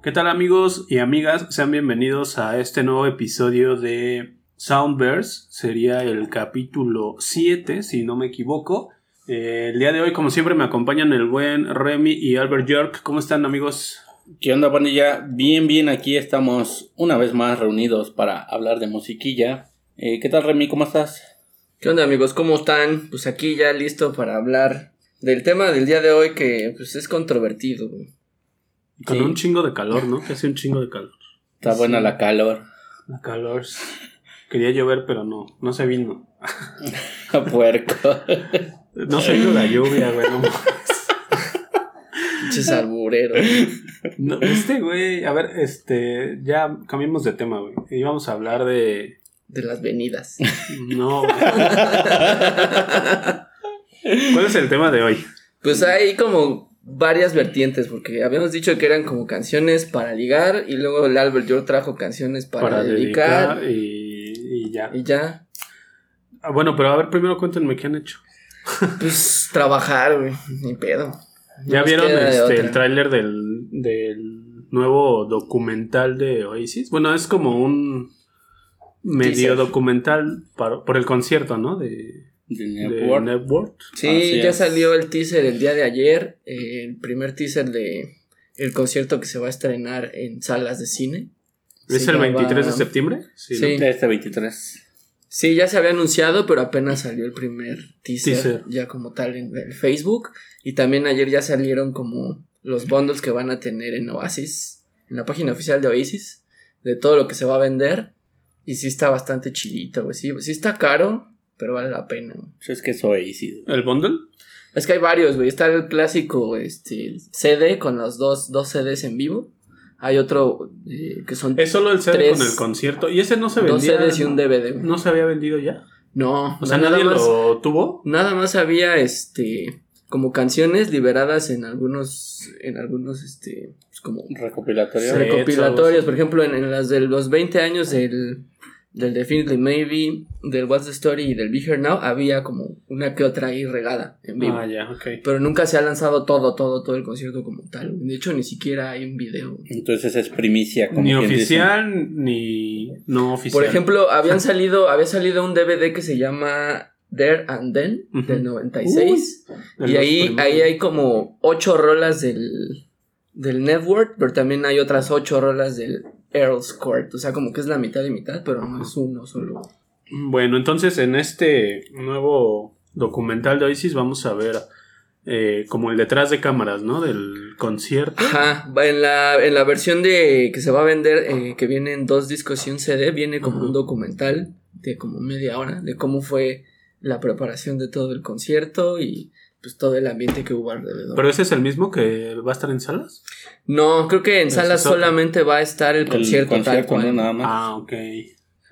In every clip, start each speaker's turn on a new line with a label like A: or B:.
A: ¿Qué tal amigos y amigas? Sean bienvenidos a este nuevo episodio de Soundverse. Sería el capítulo 7, si no me equivoco. Eh, el día de hoy, como siempre, me acompañan el buen Remy y Albert York. ¿Cómo están amigos?
B: ¿Qué onda, pandilla? Bien, bien, aquí estamos una vez más reunidos para hablar de musiquilla. Eh, ¿Qué tal, Remy? ¿Cómo estás?
C: ¿Qué onda, amigos? ¿Cómo están? Pues aquí ya listo para hablar del tema del día de hoy que pues es controvertido. güey.
A: Con
B: Sí.
A: un chingo de calor, ¿no? Que hace un chingo de calor.
B: Está buena la calor.
A: La calor. Quería llover, pero no, no se vino.
B: Puerco.
A: No se vino la lluvia, güey. No,
C: Pinches albureros.
A: No, este, güey, a ver, este, ya cambiamos de tema, güey. Íbamos a hablar de...
C: de las venidas.
A: No, güey. ¿Cuál es el tema de hoy?
C: Pues hay como varias vertientes, porque habíamos dicho que eran como canciones para ligar, y luego el Albert York trajo canciones para, dedicar,
A: y, y ya.
C: y ya.
A: Ah, bueno, pero a ver, primero cuéntenme qué han hecho.
C: Pues trabajar, güey, ni pedo.
A: ¿Ya
C: No
A: vieron este, el tráiler del, del nuevo documental de Oasis? Bueno, es como un medio documental para- por el concierto, ¿no? De,
B: De
A: de
B: Network.
A: Network.
C: Sí,
B: Así
C: ya
B: es.
C: salió el teaser el día de ayer, eh, el primer teaser de el concierto que se va a estrenar en salas de cine.
A: ¿Es
C: Se
A: el
C: llama-
A: 23 de septiembre?
C: Sí.
B: De este 23.
C: Sí, ya se había anunciado, pero apenas salió el primer teaser,
A: Teaser.
C: ya como tal en el Facebook. Y también ayer ya salieron como los bundles que van a tener en Oasis, en la página oficial de Oasis, de todo lo que se va a vender. Y sí está bastante chilito, güey. Sí, sí está caro, pero vale la pena. güey.
B: Pues es que es Oasis.
A: ¿El bundle?
C: Es que hay varios, güey. Está el clásico este, CD con los dos, dos CDs en vivo. Hay otro eh, que son
A: Es solo el CD
C: Tres-
A: con el concierto. Y ese no se
C: dos
A: vendía.
C: CDs y un DVD. güey.
A: ¿No se había vendido ya?
C: No,
A: O sea,
C: nada
A: nadie
C: más.
A: lo tuvo.
C: Nada más había este como canciones liberadas en algunos en algunos este pues, como
B: Recopilatorio.
A: Sí.
C: recopilatorios, por ejemplo, en, en las de los 20 años del del Definitely Maybe, del What's the Story y del Be Here Now había como una que otra ahí regada en vivo.
A: Ah, ya, ok.
C: Pero nunca se ha lanzado todo, todo, todo el concierto como tal. De hecho, ni siquiera hay un video.
B: Entonces es primicia. Como
A: Ni
B: dice.
A: oficial ni no oficial.
C: Por ejemplo, habían salido, había salido un DVD que se llama There and Then, del 96.
A: De
C: Y ahí,
A: primeros.
C: ahí hay como ocho rolas del, del network, pero también hay otras ocho rolas del Earl's Court. O sea, como que es la mitad y mitad, pero no es uno solo.
A: Bueno, entonces en este nuevo documental de Oasis vamos a ver eh, como el detrás de cámaras, ¿no? Del concierto.
C: Ajá, en la, en la versión de que se va a vender, eh, que viene en dos discos y un CD, viene como
A: Ajá.
C: un documental de como media hora de cómo fue la preparación de todo el concierto y pues todo el ambiente que hubo alrededor.
A: Pero ese es el mismo que va a estar en salas.
C: no, creo que en salas solamente va a estar el
B: El
C: concierto, tal
B: concierto,
C: cual.
B: no nada más.
A: Ah, ok.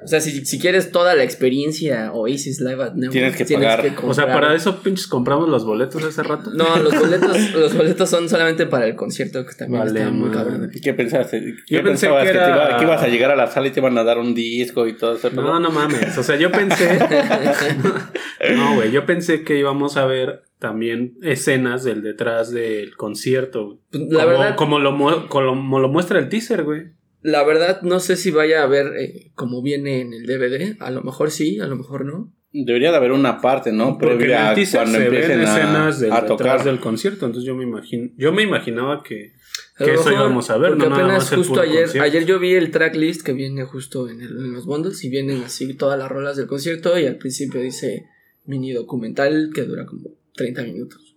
C: O sea, si, si quieres toda la experiencia Oasis Live at Network,
B: Tienes que pagar.
A: O sea, para eso pinches compramos los boletos hace rato.
C: No, los boletos, los boletos son solamente para el concierto, que también
A: Vale,
C: está muy cabrón.
B: ¿Qué pensaste? ¿Qué
A: Yo pensé
B: pensabas
A: que
B: que,
A: era-
B: te iba- que ibas a llegar a la sala y te iban a dar un disco y todo eso?
A: No, no mames. O sea, yo pensé. no, güey. Yo pensé que íbamos a ver también escenas del detrás del concierto.
C: Pues, La
A: como,
C: verdad,
A: como lo, como lo muestra el teaser, güey.
C: La verdad, no sé si vaya a ver eh, como viene en el DVD. A lo mejor sí, a lo mejor no.
B: Debería de haber una parte, ¿no?
A: Porque en el
B: cuando
A: se ven
B: empiecen a,
A: escenas del
B: a
A: detrás
B: tocar.
A: del concierto. Entonces yo me imagino, yo me imaginaba que, que
C: lo
A: eso íbamos a ver,
C: porque
A: no nada
C: apenas
A: más el
C: justo ayer,
A: concierto.
C: ayer yo vi el tracklist que viene justo en, el- en los bundles y vienen así todas las rolas del concierto y al principio dice mini documental que dura como 30 minutos.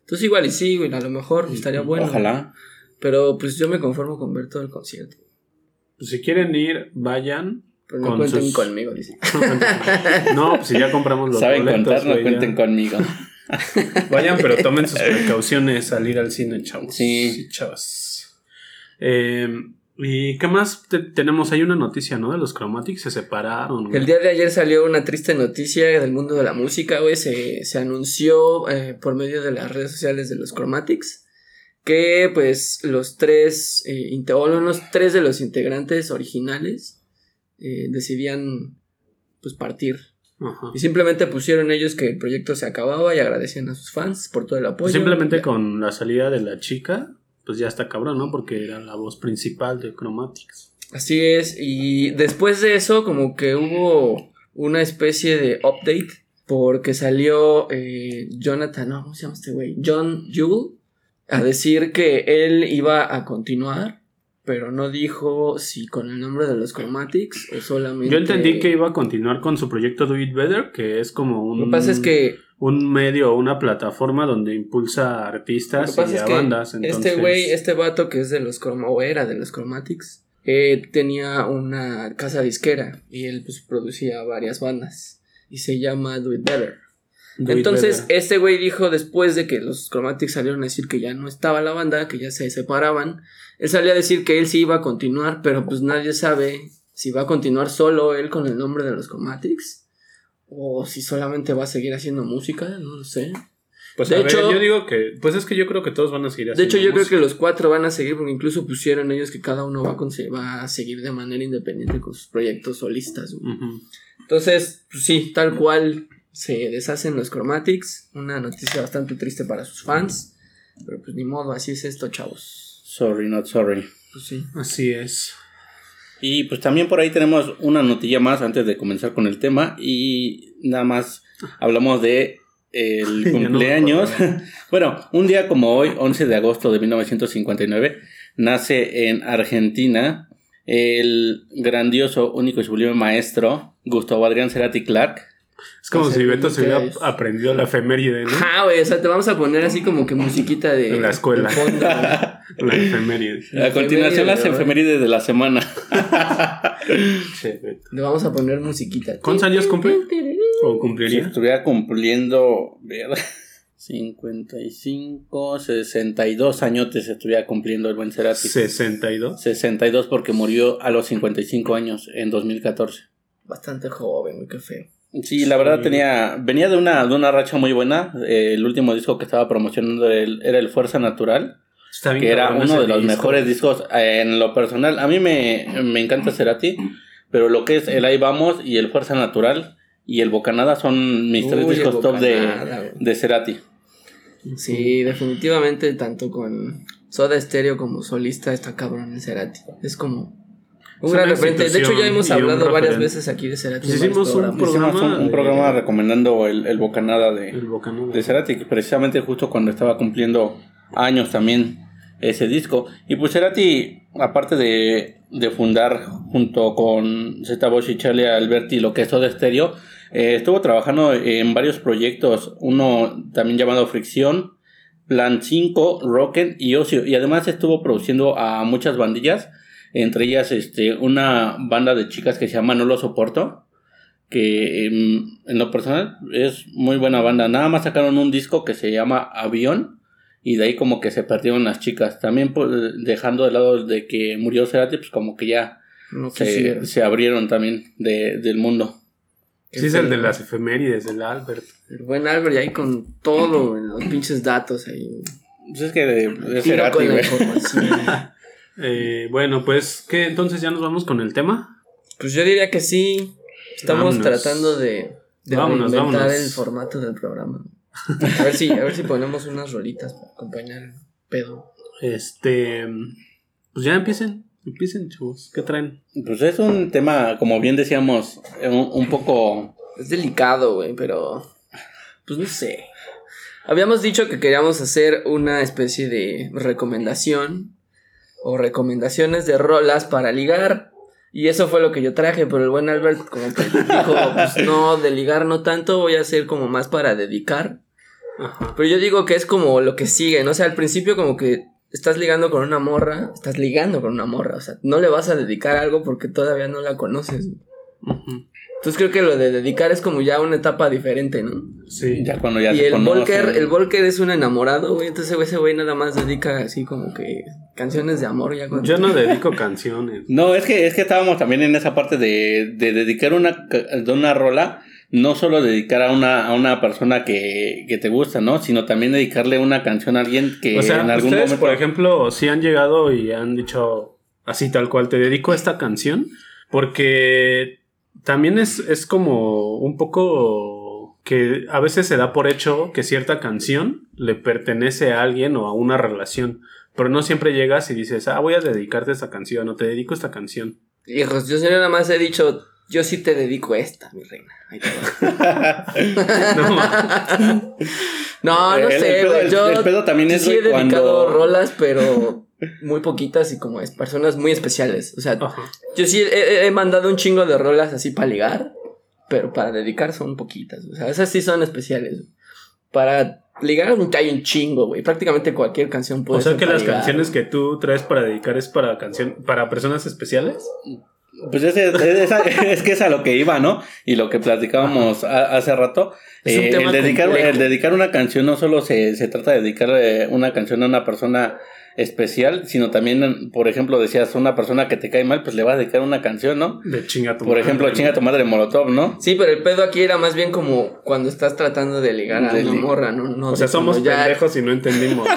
C: Entonces igual y sí, güey, a lo mejor estaría bueno.
B: Ojalá.
C: Pero pues yo me conformo con ver todo el concierto.
A: Pues si quieren ir, vayan.
C: Pero no
A: Con
C: cuenten
A: sus-
C: conmigo, dice.
A: no, pues si ya compramos los
B: Saben
A: boletos,
B: contar, no
A: ya.
B: cuenten conmigo.
A: Vayan, pero tomen sus precauciones al ir al cine, chavos.
B: Sí.
A: chavas. Eh, ¿Y qué más te- tenemos? Hay una noticia, ¿no? De los Chromatics se separaron. güey.
C: El día de ayer salió una triste noticia del mundo de la música, güey. Se, se anunció eh, por medio de las redes sociales de los Chromatics que, pues, los tres, eh, o los tres de los integrantes originales eh, decidían, pues, partir.
A: Ajá.
C: Y simplemente pusieron ellos que el proyecto se acababa y agradecían a sus fans por todo el apoyo.
A: Pues simplemente con la salida de la chica, pues ya está cabrón, ¿no? Porque era la voz principal de Chromatics.
C: Así es, y después de eso como que hubo una especie de update porque salió eh, Jonathan, no, ¿cómo se llama este güey? John Jewell a decir que él iba a continuar, pero no dijo si con el nombre de los Chromatics o solamente...
A: Yo entendí que iba a continuar con su proyecto Do It Better, que es como un...
C: Lo que pasa es que
A: un medio o una plataforma donde impulsa a artistas y a bandas.
C: Este güey, este vato que es de los o era de los Chromatics, eh, tenía una casa disquera y él pues producía varias bandas y se llama Do It Better. Entonces, este güey dijo después de que los Chromatics salieron a decir que ya no estaba la banda, que ya se separaban, él salió a decir que él sí iba a continuar, pero pues nadie sabe si va a continuar solo él con el nombre de los Chromatics o si solamente va a seguir haciendo música, no lo sé.
A: Pues de hecho, yo digo que, pues es que yo creo que todos van a seguir
C: haciendo De hecho, yo creo que los cuatro van a seguir, porque incluso pusieron ellos que cada uno va a, va a seguir de manera independiente con sus proyectos solistas. Entonces, pues sí, tal cual se deshacen los Chromatics. Una noticia bastante triste para sus fans. Pero pues ni modo, así es esto, chavos.
B: Sorry, not sorry.
C: Pues sí.
A: Así es.
B: Y pues también por ahí tenemos una notilla más antes de comenzar con el tema. Y nada más hablamos de el cumpleaños. bueno, un día como hoy, 11 de agosto de 1959, nace en Argentina el grandioso, único y sublime maestro Gustavo Adrián Cerati Clark
A: es como si Beto se hubiera aprendido la efeméride, ¿no?
C: Ah, güey, o sea, te vamos a poner así como que musiquita de.
A: En la escuela. la efeméride.
B: A continuación, las efemérides de la semana.
C: Le vamos a poner musiquita.
A: ¿Cuántos años cumple? ¿O cumpliría?
B: Si estuviera cumpliendo. 55, 62 añotes estuviera cumpliendo el buen Cerati.
A: ¿62?
B: 62 porque murió a los 55 años en 2014.
C: Bastante joven, qué feo.
B: Sí, la verdad tenía venía de una de una racha muy buena. Eh, el último disco que estaba promocionando era el Fuerza Natural, que era uno de los mejores discos eh, en lo personal. A mí me, me encanta Cerati, pero lo que es el Ahí Vamos y el Fuerza Natural y el Bocanada son mis tres discos top de, de Cerati.
C: Sí, definitivamente tanto con Soda Stereo como solista está cabrón el Cerati. Es como De hecho, ya hemos hablado varias veces aquí de Cerati.
A: Pues hicimos un programa,
B: un, programa recomendando el, el Bocanada de, de Cerati, precisamente justo cuando estaba cumpliendo años también ese disco. Y pues Cerati, aparte de, de fundar junto con Zeta Bosch y Charlie Alberti lo que es todo estéreo, eh, estuvo trabajando en varios proyectos, uno también llamado Fricción, Plan 5, Rocket y Ocio. Y además estuvo produciendo a muchas bandillas entre ellas este, una banda de chicas que se llama No Lo Soporto, que en, lo personal es muy buena banda. Nada más sacaron un disco que se llama Avión y de ahí como que se perdieron las chicas. También pues, dejando de lado de que murió Cerati, pues como que ya se, abrieron también de, del mundo.
A: Sí, es el de las efemérides, del Albert.
C: El buen Albert, y ahí con todo, en los pinches datos ahí.
B: Pues es que de, de Cerati,
A: Eh, bueno, pues, ¿qué? Entonces ya nos vamos con el tema.
C: Pues yo diría que sí. Estamos tratando de, de el formato del programa. A ver si, a ver si ponemos unas rolitas para acompañar el pedo.
A: Este. Pues ya empiecen. Empiecen, chavos. ¿Qué traen?
B: Pues es un tema, como bien decíamos, un, poco.
C: Es delicado, güey, pero. Pues no sé. Habíamos dicho que queríamos hacer una especie de recomendación o recomendaciones de rolas para ligar. Y eso fue lo que yo traje, pero el buen Albert como que dijo, pues no, de ligar no tanto, voy a hacer como más para dedicar. Pero yo digo que es como lo que sigue, ¿no? O sea, al principio como que estás ligando con una morra, estás ligando con una morra, o sea, no le vas a dedicar algo porque todavía no la conoces. Entonces creo que lo de dedicar es como ya una etapa diferente, ¿no?
A: Sí.
B: Ya cuando ya
C: Y el Volker, el Volker es un enamorado, güey. Entonces ese güey nada más dedica así como que canciones de amor. Ya
A: Yo no dedico canciones.
B: No, es que, es que estábamos también en esa parte de, de dedicar una, de una rola. No solo dedicar a una, a una persona que, que te gusta, ¿no? Sino también dedicarle una canción a alguien que
A: o sea, en algún ustedes, momento. Por ejemplo, si han llegado y han dicho así tal cual, te dedico a esta canción. Porque también es, es como un poco que a veces se da por hecho que cierta canción le pertenece a alguien o a una relación. pero no siempre llegas y dices, ah, voy a dedicarte esta canción o te dedico esta canción.
C: Hijos, yo nada más he dicho, yo sí te dedico esta, mi reina. Ahí te no, no, no sé, güey. Yo el pedo también es sí he dedicado rolas, pero muy poquitas y como es personas muy especiales. O sea, yo sí he, mandado un chingo de rolas así para ligar, pero para dedicar son poquitas. O sea, esas sí son especiales. Para ligar hay un chingo, güey. Prácticamente cualquier canción
A: puede O sea que las canciones que tú traes para dedicar es para canción, para personas especiales.
B: Pues es, es, que es a lo que iba, ¿no? Y lo que platicábamos hace rato. Eh, el, dedicar, el dedicar una canción no solo se, se trata de dedicar eh, una canción a una persona especial, sino también, por ejemplo, decías, una persona que te cae mal, pues le vas a dedicar una canción, ¿no?
A: De chinga
B: tu Por ejemplo, chinga tu madre Molotov, ¿no?
C: Sí, pero el pedo aquí era más bien como cuando estás tratando de ligar a una morra, ¿no? no
A: o sea, somos pendejos y no entendimos.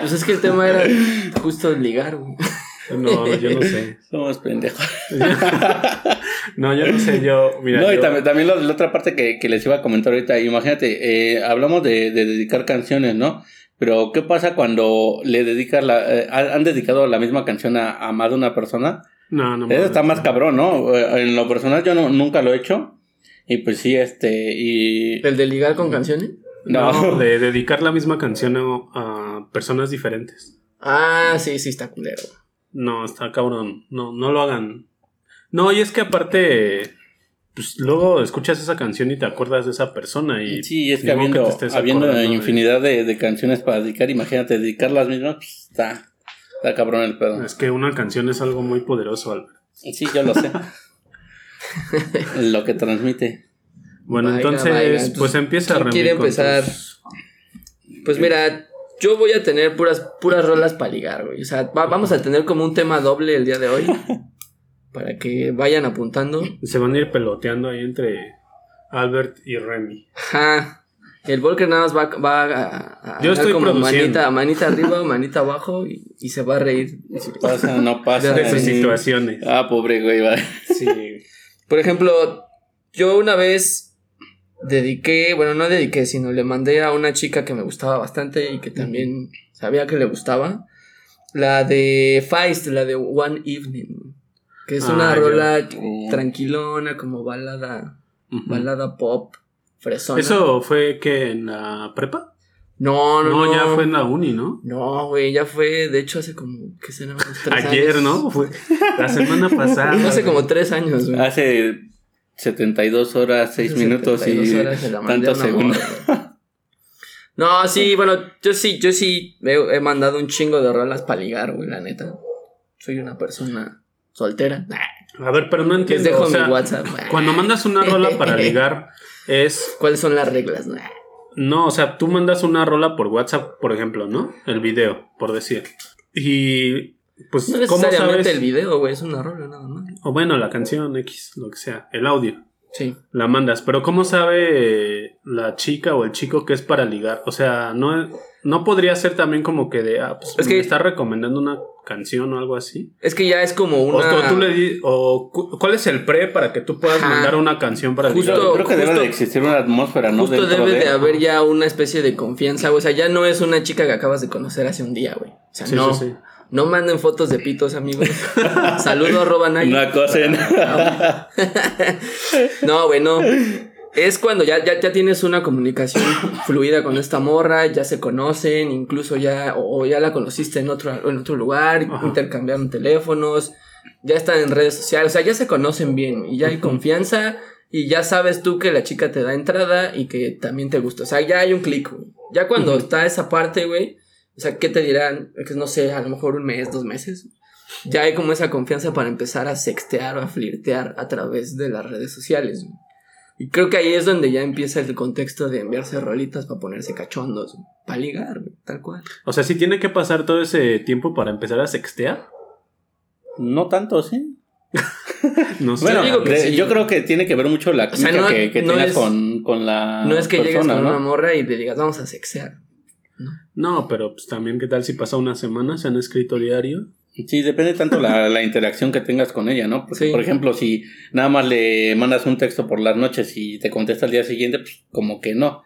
C: pues es que el tema era justo ligar, güey.
A: No, yo no sé.
B: Somos pendejos.
A: no, yo no sé, yo.
B: Mira, no, y también, la otra parte que, les iba a comentar ahorita, imagínate, eh, hablamos de, de, dedicar canciones, ¿no? Pero, ¿qué pasa cuando le dedicas la. Eh, han dedicado la misma canción a, más de una persona?
A: No, no.
B: Eso está más cabrón, ¿no? Eh, en lo personal, yo no, nunca lo he hecho. Y pues sí, este. Y...
C: ¿El de ligar con canciones?
A: No, de dedicar la misma canción a, personas diferentes.
C: Ah, sí, sí, está culero.
A: No, está cabrón. No, no lo hagan. No, y es que aparte pues luego escuchas esa canción y te acuerdas de esa persona y
B: sí es que habiendo, habiendo infinidad de... canciones para dedicar imagínate dedicar las mismas pues está está cabrón el pedo.
A: Es que una canción es algo muy poderoso Albert
B: sí yo lo sé. Lo que transmite.
A: Bueno entonces pues empieza
C: a quiere empezar pues mira yo voy a tener puras puras rolas para ligar güey. O sea vamos a tener como un tema doble el día de hoy para que vayan apuntando.
A: Se van a ir peloteando ahí entre Albert y Remy.
C: Ajá. El Volker nada más va, va a,
A: a Yo estoy como
C: manita, manita arriba, manita abajo y, se va a reír.
B: Pasa, no pasa.
A: De sus situaciones.
B: Ah, pobre güey, va.
C: Sí. Por ejemplo, yo una vez dediqué, bueno, no dediqué, sino le mandé a una chica que me gustaba bastante y que también sabía que le gustaba. La de Feist, la de One Evening. Que es una ah, rola tranquilona, como balada, balada pop, fresona.
A: ¿Eso fue que en la prepa?
C: No, no,
A: no. ya fue en la uni, ¿no?
C: No, güey, ya fue, de hecho, hace como, ¿qué será? Unos
A: tres Ayer, ¿no? Fue la semana pasada.
C: hace como tres años, güey.
B: Hace 72 horas, 6 minutos y tantos segundos.
C: No, sí, bueno, yo sí, yo sí he, mandado un chingo de rolas para ligar, güey, la neta. Soy una persona soltera.
A: A ver, pero no entiendo. dejo mi WhatsApp. Cuando mandas una rola para ligar, es.
C: ¿Cuáles son las reglas?
A: No, o sea, tú mandas una rola por WhatsApp, por ejemplo, ¿no? El video, por decir. Y. Pues,
C: no necesariamente el video, güey, es una rola nada más.
A: O bueno, la canción X, lo que sea, el audio.
C: Sí.
A: La mandas, pero ¿cómo sabe la chica o el chico que es para ligar? O sea, no, no podría ser también como que de, ah, pues es que está recomendando una canción o algo así.
C: Es que ya es como una.
A: O, tú le o ¿cuál es el pre para que tú puedas mandar una canción para
B: justo, ligar? Creo que debe de existir una atmósfera, ¿no?
C: Justo debe de... haber ya una especie de confianza, o sea, ya no es una chica que acabas de conocer hace un día, güey. O sea, no. Sí, sí. No manden fotos de pitos, amigos. Saludo arroba
B: Una cosa.
C: no, güey, no. Es cuando ya, ya, ya, tienes una comunicación fluida con esta morra, ya se conocen, incluso ya, o, ya la conociste en otro, en otro lugar, intercambiaron teléfonos, ya están en redes sociales, o sea, ya se conocen bien y ya hay confianza y ya sabes tú que la chica te da entrada y que también te gusta. O sea, ya hay un clic, güey. Ya cuando está esa parte, güey, o sea, ¿qué te dirán? Que no sé, a lo mejor un mes, dos meses. Ya hay como esa confianza para empezar a sextear o a flirtear a través de las redes sociales. Y creo que ahí es donde ya empieza el contexto de enviarse rolitas para ponerse cachondos, para ligar, tal cual.
A: O sea, sí tiene que pasar todo ese tiempo para empezar a sextear.
B: No tanto, sí. no sé. Bueno, yo, creo que tiene que ver mucho la química que, tengas con, la.
C: No es que llegues con una morra y te digas, vamos a sextear.
A: No, pero pues también, ¿qué tal si pasa una semana? ¿Se han escrito diario?
B: Sí, depende tanto la, la interacción que tengas con ella, ¿no? Porque, por ejemplo, si nada más le mandas un texto por las noches y te contesta al día siguiente, pues como que no.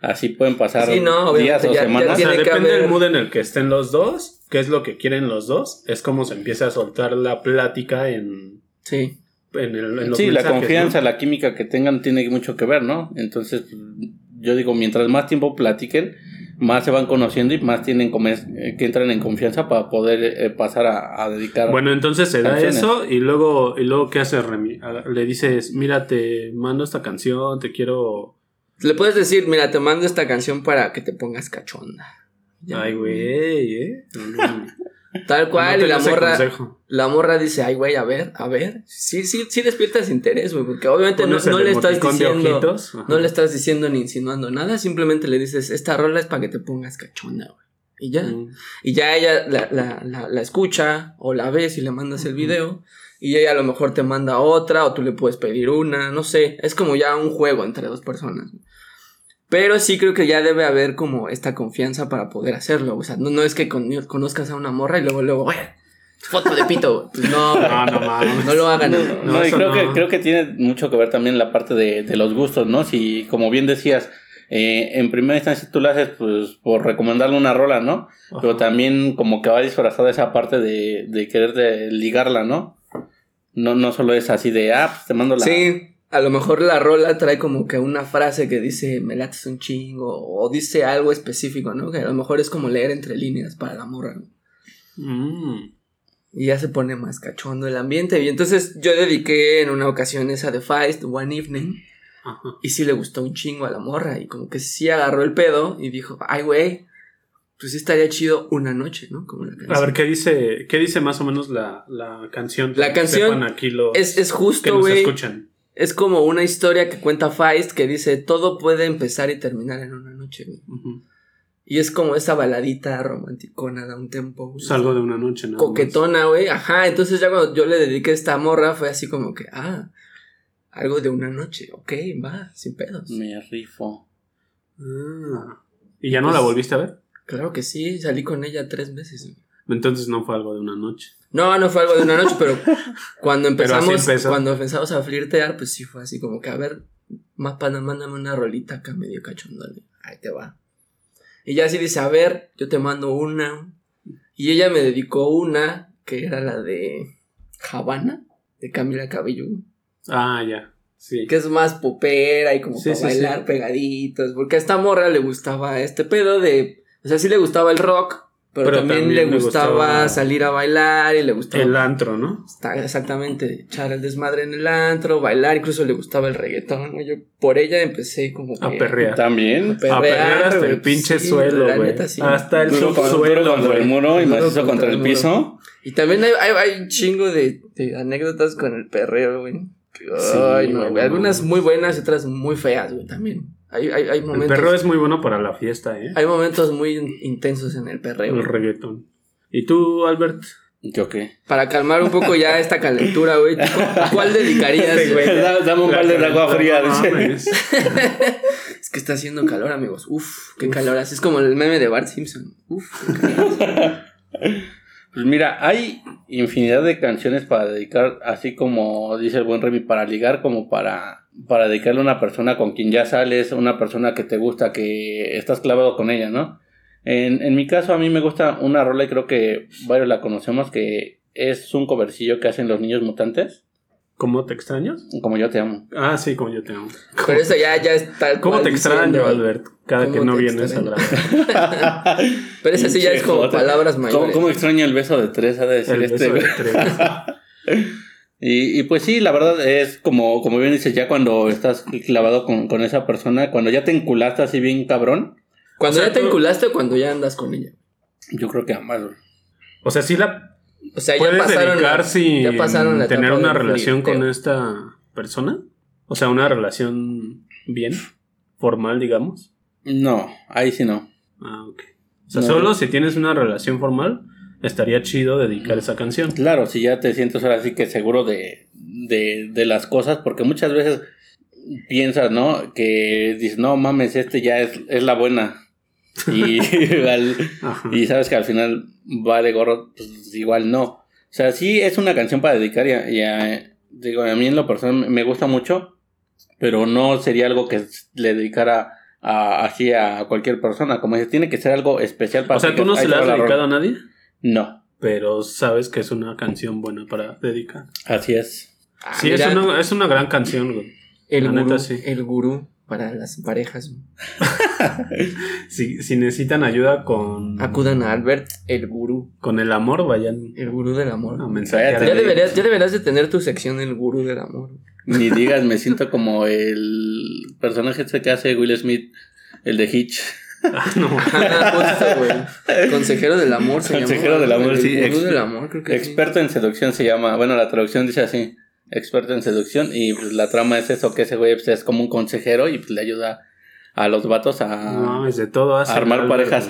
B: Así pueden pasar días o semanas.
A: depende del mood en el que estén los dos, qué es lo que quieren los dos, es como se empieza a soltar la plática en...
C: Sí.
B: En, el, sí, la confianza, la química que tengan tiene mucho que ver, ¿no? Entonces, yo digo, mientras más tiempo platiquen, más se van conociendo y más tienen eh, que entrar en confianza para poder eh, pasar a, dedicar.
A: Bueno, entonces se da eso y luego, y luego ¿qué hace Remy? Le dices, mira, te mando esta canción, te quiero...
C: Le puedes decir, mira, te mando esta canción para que te pongas cachonda.
A: Ay, güey, ¿eh?
C: Tal cual, y la morra, la morra dice, ay, güey, a ver, a ver. Sí, sí, sí despiertas interés, güey, porque obviamente no, le estás diciendo, no le estás diciendo ni insinuando nada, simplemente le dices, esta rola es para que te pongas cachonda, güey. Y ya, mm. y ya ella la, la, la, escucha o la ves y le mandas el video y ella a lo mejor te manda otra o tú le puedes pedir una, no sé, es como ya un juego entre dos personas. Pero sí creo que ya debe haber como esta confianza para poder hacerlo. O sea, no, no es que conozcas a una morra y luego, luego, foto de pito. Pues no, no, no, no, lo hagan.
B: No, y creo, que, creo que tiene mucho que ver también la parte de, de los gustos, ¿no? Si, como bien decías, eh, en primera instancia tú lo haces pues por recomendarle una rola, ¿no? Pero también como que va disfrazada esa parte de, de querer de ligarla, ¿no? No, no solo es así de, ah, pues te mando la...
C: Sí a lo mejor la rola trae como que una frase que dice me lates un chingo o dice algo específico, ¿no? Que a lo mejor es como leer entre líneas para la morra, ¿no? Mm. Y ya se pone más cachondo el ambiente. Y entonces yo dediqué en una ocasión esa de Feist, One Evening. Y sí le gustó un chingo a la morra. Y como que sí agarró el pedo y dijo, ay, güey, pues sí estaría chido una noche, ¿no? Como
A: la canción. A ver, ¿qué dice, qué dice más o menos la, la canción?
C: La canción es, es justo, güey. escuchan es como una historia que cuenta Feist que dice todo puede empezar y terminar en una noche. Y es como esa baladita romanticona da un tiempo.
A: Salgo de una noche,
C: ¿no? Coquetona, güey. Ajá, entonces ya cuando yo le dediqué esta morra fue así como que, ah, algo de una noche. Ok, va, sin pedos.
B: Me rifo.
A: Ah. ¿Y ya no la pues, volviste a ver?
C: Claro que sí, salí con ella tres meses.
A: Entonces no fue algo de una noche.
C: No, no fue algo de una noche, pero cuando empezamos, cuando empezamos a flirtear, pues sí fue así como que, a ver, más pana, mándame una rolita acá medio cachondale. Ahí te va. Y ya así dice, a ver, yo te mando una. Y ella me dedicó una, que era la de Habana, de Camila Cabello.
A: Ah, ya. Sí.
C: Que es más popera y como para bailar pegaditos. Porque a esta morra le gustaba este pedo de. O sea, sí le gustaba el rock, pero, también, le gustaba, salir a bailar y le gustaba.
A: El antro, ¿no?
C: exactamente, echar el desmadre en el antro, bailar, incluso le gustaba el reggaetón. Yo por ella empecé como.
A: a perrear.
B: También.
A: A perrear, hasta el pinche suelo, güey. Hasta el
B: suelo. contra el muro y macizo contra, el, piso.
C: Y también hay, hay, un chingo de, de, anécdotas con el perreo, güey. Ay, no, güey. Algunas muy buenas y otras muy feas, güey, también. Hay, hay, hay momentos,
A: el perro es muy bueno para la fiesta, ¿eh?
C: Hay momentos muy intensos en el perreo.
A: El reggaetón. ¿Y tú, Albert?
B: ¿Yo qué?
C: Para calmar un poco ya esta calentura, güey. ¿Cuál dedicarías? güey?
B: Dame un balde de agua fría.
C: es que está haciendo calor, amigos. Uf, qué calor. Así es como el meme de Bart Simpson. Uf.
B: pues mira, hay infinidad de canciones para dedicar, así como dice el buen Remy, para ligar como para para dedicarle a una persona con quien ya sales, una persona que te gusta, que estás clavado con ella, ¿no? En, en mi caso, a mí me gusta una rola y creo que varios la conocemos, que es un covercillo que hacen los niños mutantes.
A: ¿Cómo te extrañas?
B: Como yo te amo.
A: Ah, sí, como yo te amo.
C: Pero eso ya, ya es tal
A: ¿Cómo te extraño, Albert? Cada que no vienes a
C: Pero esa sí ya es como palabras mayores.
B: ¿Cómo, extraño el beso de tres? Ha de decir el este. Beso de tres. Y, y, pues sí, la verdad es como, como bien dices, ya cuando estás clavado con, con esa persona, cuando ya te enculaste así bien cabrón.
C: Cuando ya te enculaste o cuando ya andas con ella.
B: Yo creo que ambas,
A: O sea, sí la. O sea, ya pasaron dedicar sin pasaron tener una relación con esta persona. O sea, una relación bien, formal, digamos.
B: No, ahí sí no.
A: Ah, ok. O sea, solo si tienes una relación formal estaría chido dedicar esa canción.
B: Claro, si ya te sientes ahora sí que seguro de, de, de las cosas, porque muchas veces piensas, ¿no? Que dices, no mames, este ya es, es la buena. Y, y sabes que al final vale gorro, pues igual no. O sea, sí es una canción para dedicar y, a, digo, a mí en lo personal me gusta mucho, pero no sería algo que le dedicara así a cualquier persona. Como dice, tiene que ser algo especial para
A: O sea, ¿tú no se la has dedicado a nadie?
B: No.
A: Pero sabes que es una canción buena para dedicar.
B: Así es.
A: Ah, sí, es una, es una, gran canción, güey.
C: El, gurú, el gurú para las parejas.
A: si, si, necesitan ayuda con.
C: Acudan a Albert, el gurú.
A: Con el amor, vayan.
C: El gurú del amor. ya, deberías, ya deberías de tener tu sección, el gurú del amor.
B: Ni digas, me siento como el personaje este que hace Will Smith, el de Hitch.
A: Ah, no.
C: Consejero del amor se
B: Consejero del amor, sí.
C: del amor, creo que
B: Experto en seducción se llama. Bueno, la traducción dice así experto en seducción y pues la trama es eso, que ese güey pues, es como un consejero y pues le ayuda a los vatos a,
A: no, es de todo
B: armar parejas.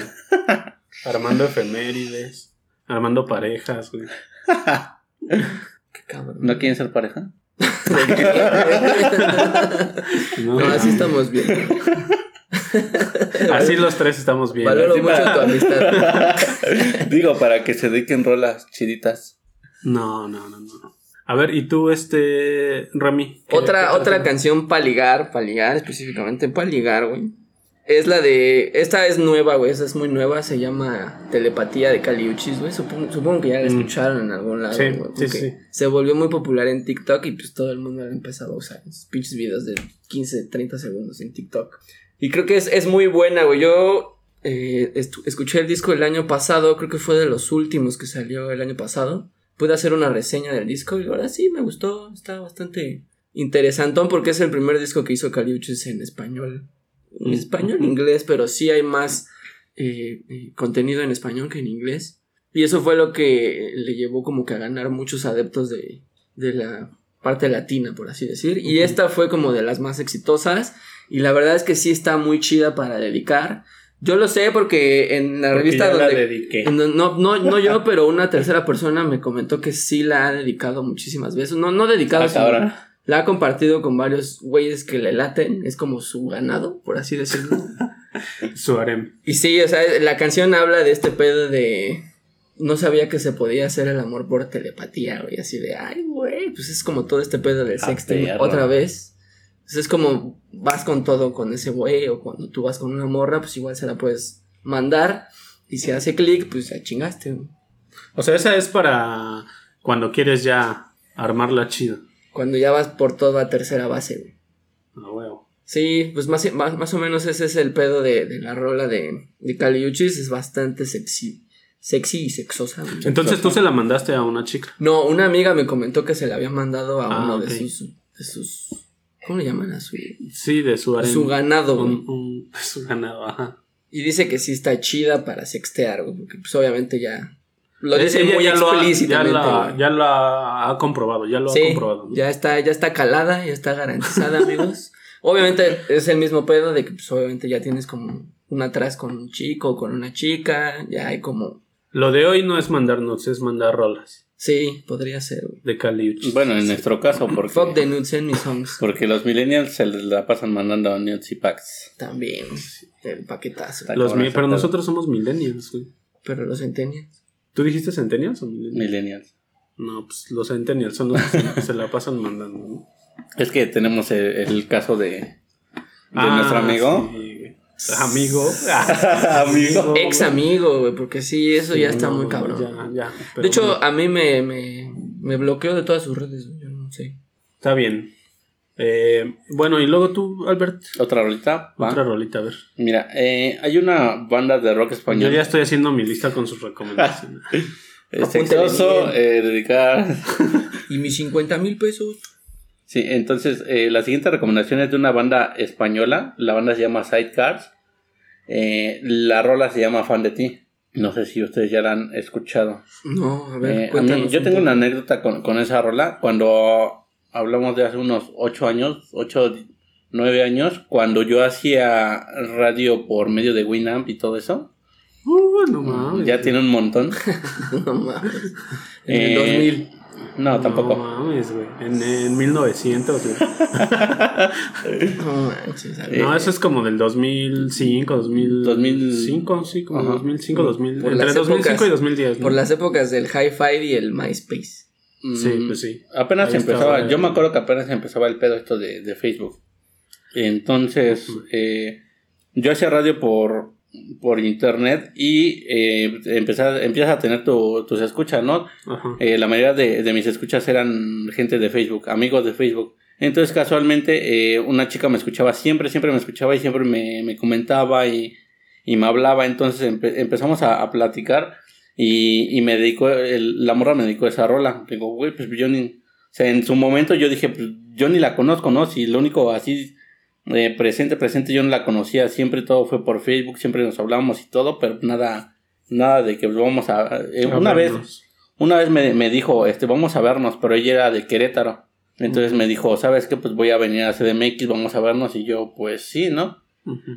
A: armando efemérides, armando parejas, güey.
C: Qué cabrón.
B: ¿No quieren ser pareja?
C: no, así estamos bien.
A: Así los tres estamos bien.
C: Valoro mucho tu amistad.
B: Digo, para que se dediquen rolas chiditas.
A: No, no, no, no. A ver, ¿y tú, este, Rami?
C: Otra, otra canción para ligar, para ligar, específicamente para ligar, güey. Es la de. Esta es nueva, güey. Esta es muy nueva. Se llama Telepatía de Caliuchis, güey. Supongo, que ya la mm. escucharon en algún lado,
A: sí, Sí, sí.
C: Se volvió muy popular en TikTok y pues todo el mundo ha empezado a usar pinches videos de 15, 30 segundos en TikTok. Y creo que es, es muy buena, güey. Yo eh, escuché el disco el año pasado. Creo que fue de los últimos que salió el año pasado pude hacer una reseña del disco y ahora sí me gustó, está bastante interesantón porque es el primer disco que hizo Caliuches en español. En español, en inglés, pero sí hay más eh, eh, contenido en español que en inglés. Y eso fue lo que le llevó como que a ganar muchos adeptos de, de la parte latina, por así decir. Y esta fue como de las más exitosas. Y la verdad es que sí está muy chida para dedicar. Yo lo sé porque en la revista donde. no, no, no yo, pero una tercera persona me comentó que sí la ha dedicado muchísimas veces. No, no dedicado,
B: ah,
C: la ha compartido con varios güeyes que le laten. Es como su ganado, por así decirlo.
A: su harem.
C: Y sí, o sea, la canción habla de este pedo de. No sabía que se podía hacer el amor por telepatía, güey. Así de, ay, güey. Pues es como todo este pedo del ah, sexting. Otra vez es como vas con todo con ese güey o cuando tú vas con una morra, pues igual se la puedes mandar y si hace clic, pues ya chingaste.
A: O sea, esa es para cuando quieres ya armarla chido.
C: Cuando ya vas por toda tercera base, güey.
A: Ah, huevo.
C: Sí, pues más, más, o menos ese es el pedo de, la rola de, de Caliuchis, es bastante sexy. Sexy y sexosa.
A: Entonces tú se la mandaste a una chica.
C: No, una amiga me comentó que se la había mandado a ah, uno de sus de sus ¿Cómo le llaman a su?
A: Sí, de su
C: Su ganado,
A: su ganado, ajá.
C: Y dice que sí está chida para sextear, güey, porque pues obviamente ya. Lo dice muy explícitamente.
A: ya, la, ha comprobado, ya lo ha comprobado.
C: Ya está, ya está calada, ya está garantizada, amigos. Obviamente es el mismo pedo de que pues obviamente ya tienes como un atrás con un chico, con una chica, ya hay como.
A: Lo de hoy no es mandar notes, es mandar rolas.
C: Sí, podría ser,
A: De Caliuch.
B: Bueno, en nuestro caso, porque.
C: Fuck the nudes en mis songs.
B: Porque los millennials se les la pasan mandando nudes y packs.
C: También, el paquetazo.
A: Los pero nosotros somos millennials, güey.
C: Pero los centennials.
A: ¿Tú dijiste centennials o millennials?
B: Millennials.
A: No, pues los centennials son los que se la pasan mandando, ¿no?
B: Es que tenemos el, caso de, de ah, nuestro amigo.
A: Amigo.
C: amigo. Ex amigo, güey, porque sí, eso ya está muy cabrón.
A: Ya,
C: de hecho, a mí me, me, me, bloqueó de todas sus redes, yo no sé.
A: Está bien. Eh, bueno, y luego tú, Albert.
B: Otra rolita.
A: Otra rolita, a ver.
B: Mira, eh, hay una banda de rock español.
A: Yo ya estoy haciendo mi lista con sus recomendaciones.
B: Sexoso, eh, dedicar.
C: y mis 50 mil pesos.
B: Sí, entonces eh, la siguiente recomendación es de una banda española. La banda se llama Sidecars. Eh, la rola se llama Fan de ti. No sé si ustedes ya la han escuchado.
C: No, a ver,
B: eh, Yo tengo una anécdota con, esa rola. Cuando hablamos de hace unos 8 años, 8, 9 años, cuando yo hacía radio por medio de Winamp y todo eso.
A: Uh, no mames.
B: Ya tiene un montón.
C: no mames. En el 2000.
B: No, tampoco.
A: No mames, güey. En, en 1900, güey.
C: no manches.
A: No, eso es como del 2005, 2005, sí, como 2005, 2000. entre 2005 y 2010.
C: Por las épocas del Hi-Fi y el MySpace.
A: Sí, mm, pues sí.
B: Apenas empezaba, yo me acuerdo que apenas empezaba el pedo esto de, de Facebook. Entonces, eh, yo hacía radio por, por internet y eh, empiezas a tener tus escuchas, ¿no? Eh, la mayoría de, mis escuchas eran gente de Facebook, amigos de Facebook. Entonces casualmente eh, una chica me escuchaba siempre, siempre me escuchaba y siempre me, comentaba y, me hablaba. Entonces empezamos a, platicar y, me dedicó, la morra me dedicó esa rola. Digo, güey, pues yo ni... O sea, en su momento yo dije, pues yo ni la conozco, ¿no? Si lo único así eh, presente, presente, yo no la conocía, siempre todo fue por Facebook, siempre nos hablábamos y todo, pero nada, nada de que vamos a... Eh, una vez, una vez me, me, dijo, este, vamos a vernos, pero ella era de Querétaro. Entonces me dijo, ¿sabes qué? Pues voy a venir a CDMX, vamos a vernos. Y yo, pues sí, ¿no?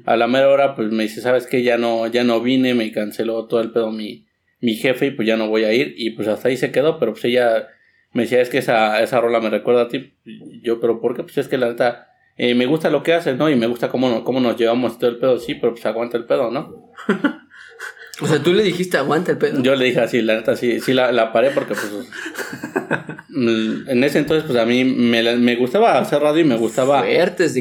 B: A la mera hora, pues me dice, ¿sabes qué? Ya no, ya no vine, me canceló todo el pedo mi, mi jefe y pues ya no voy a ir. Y pues hasta ahí se quedó, pero pues ella me decía, es que esa, esa rola me recuerda a ti. Yo, pero ¿por qué? Pues es que la neta eh, me gusta lo que haces, ¿no? Y me gusta cómo, cómo nos llevamos todo el pedo, sí, pero pues aguanta el pedo, ¿no?
C: o sea, tú le dijiste aguanta el pedo.
B: Yo le dije así, la neta, sí, sí la, la paré porque pues... Mm, en ese entonces, pues a mí me, me gustaba hacer radio y me gustaba...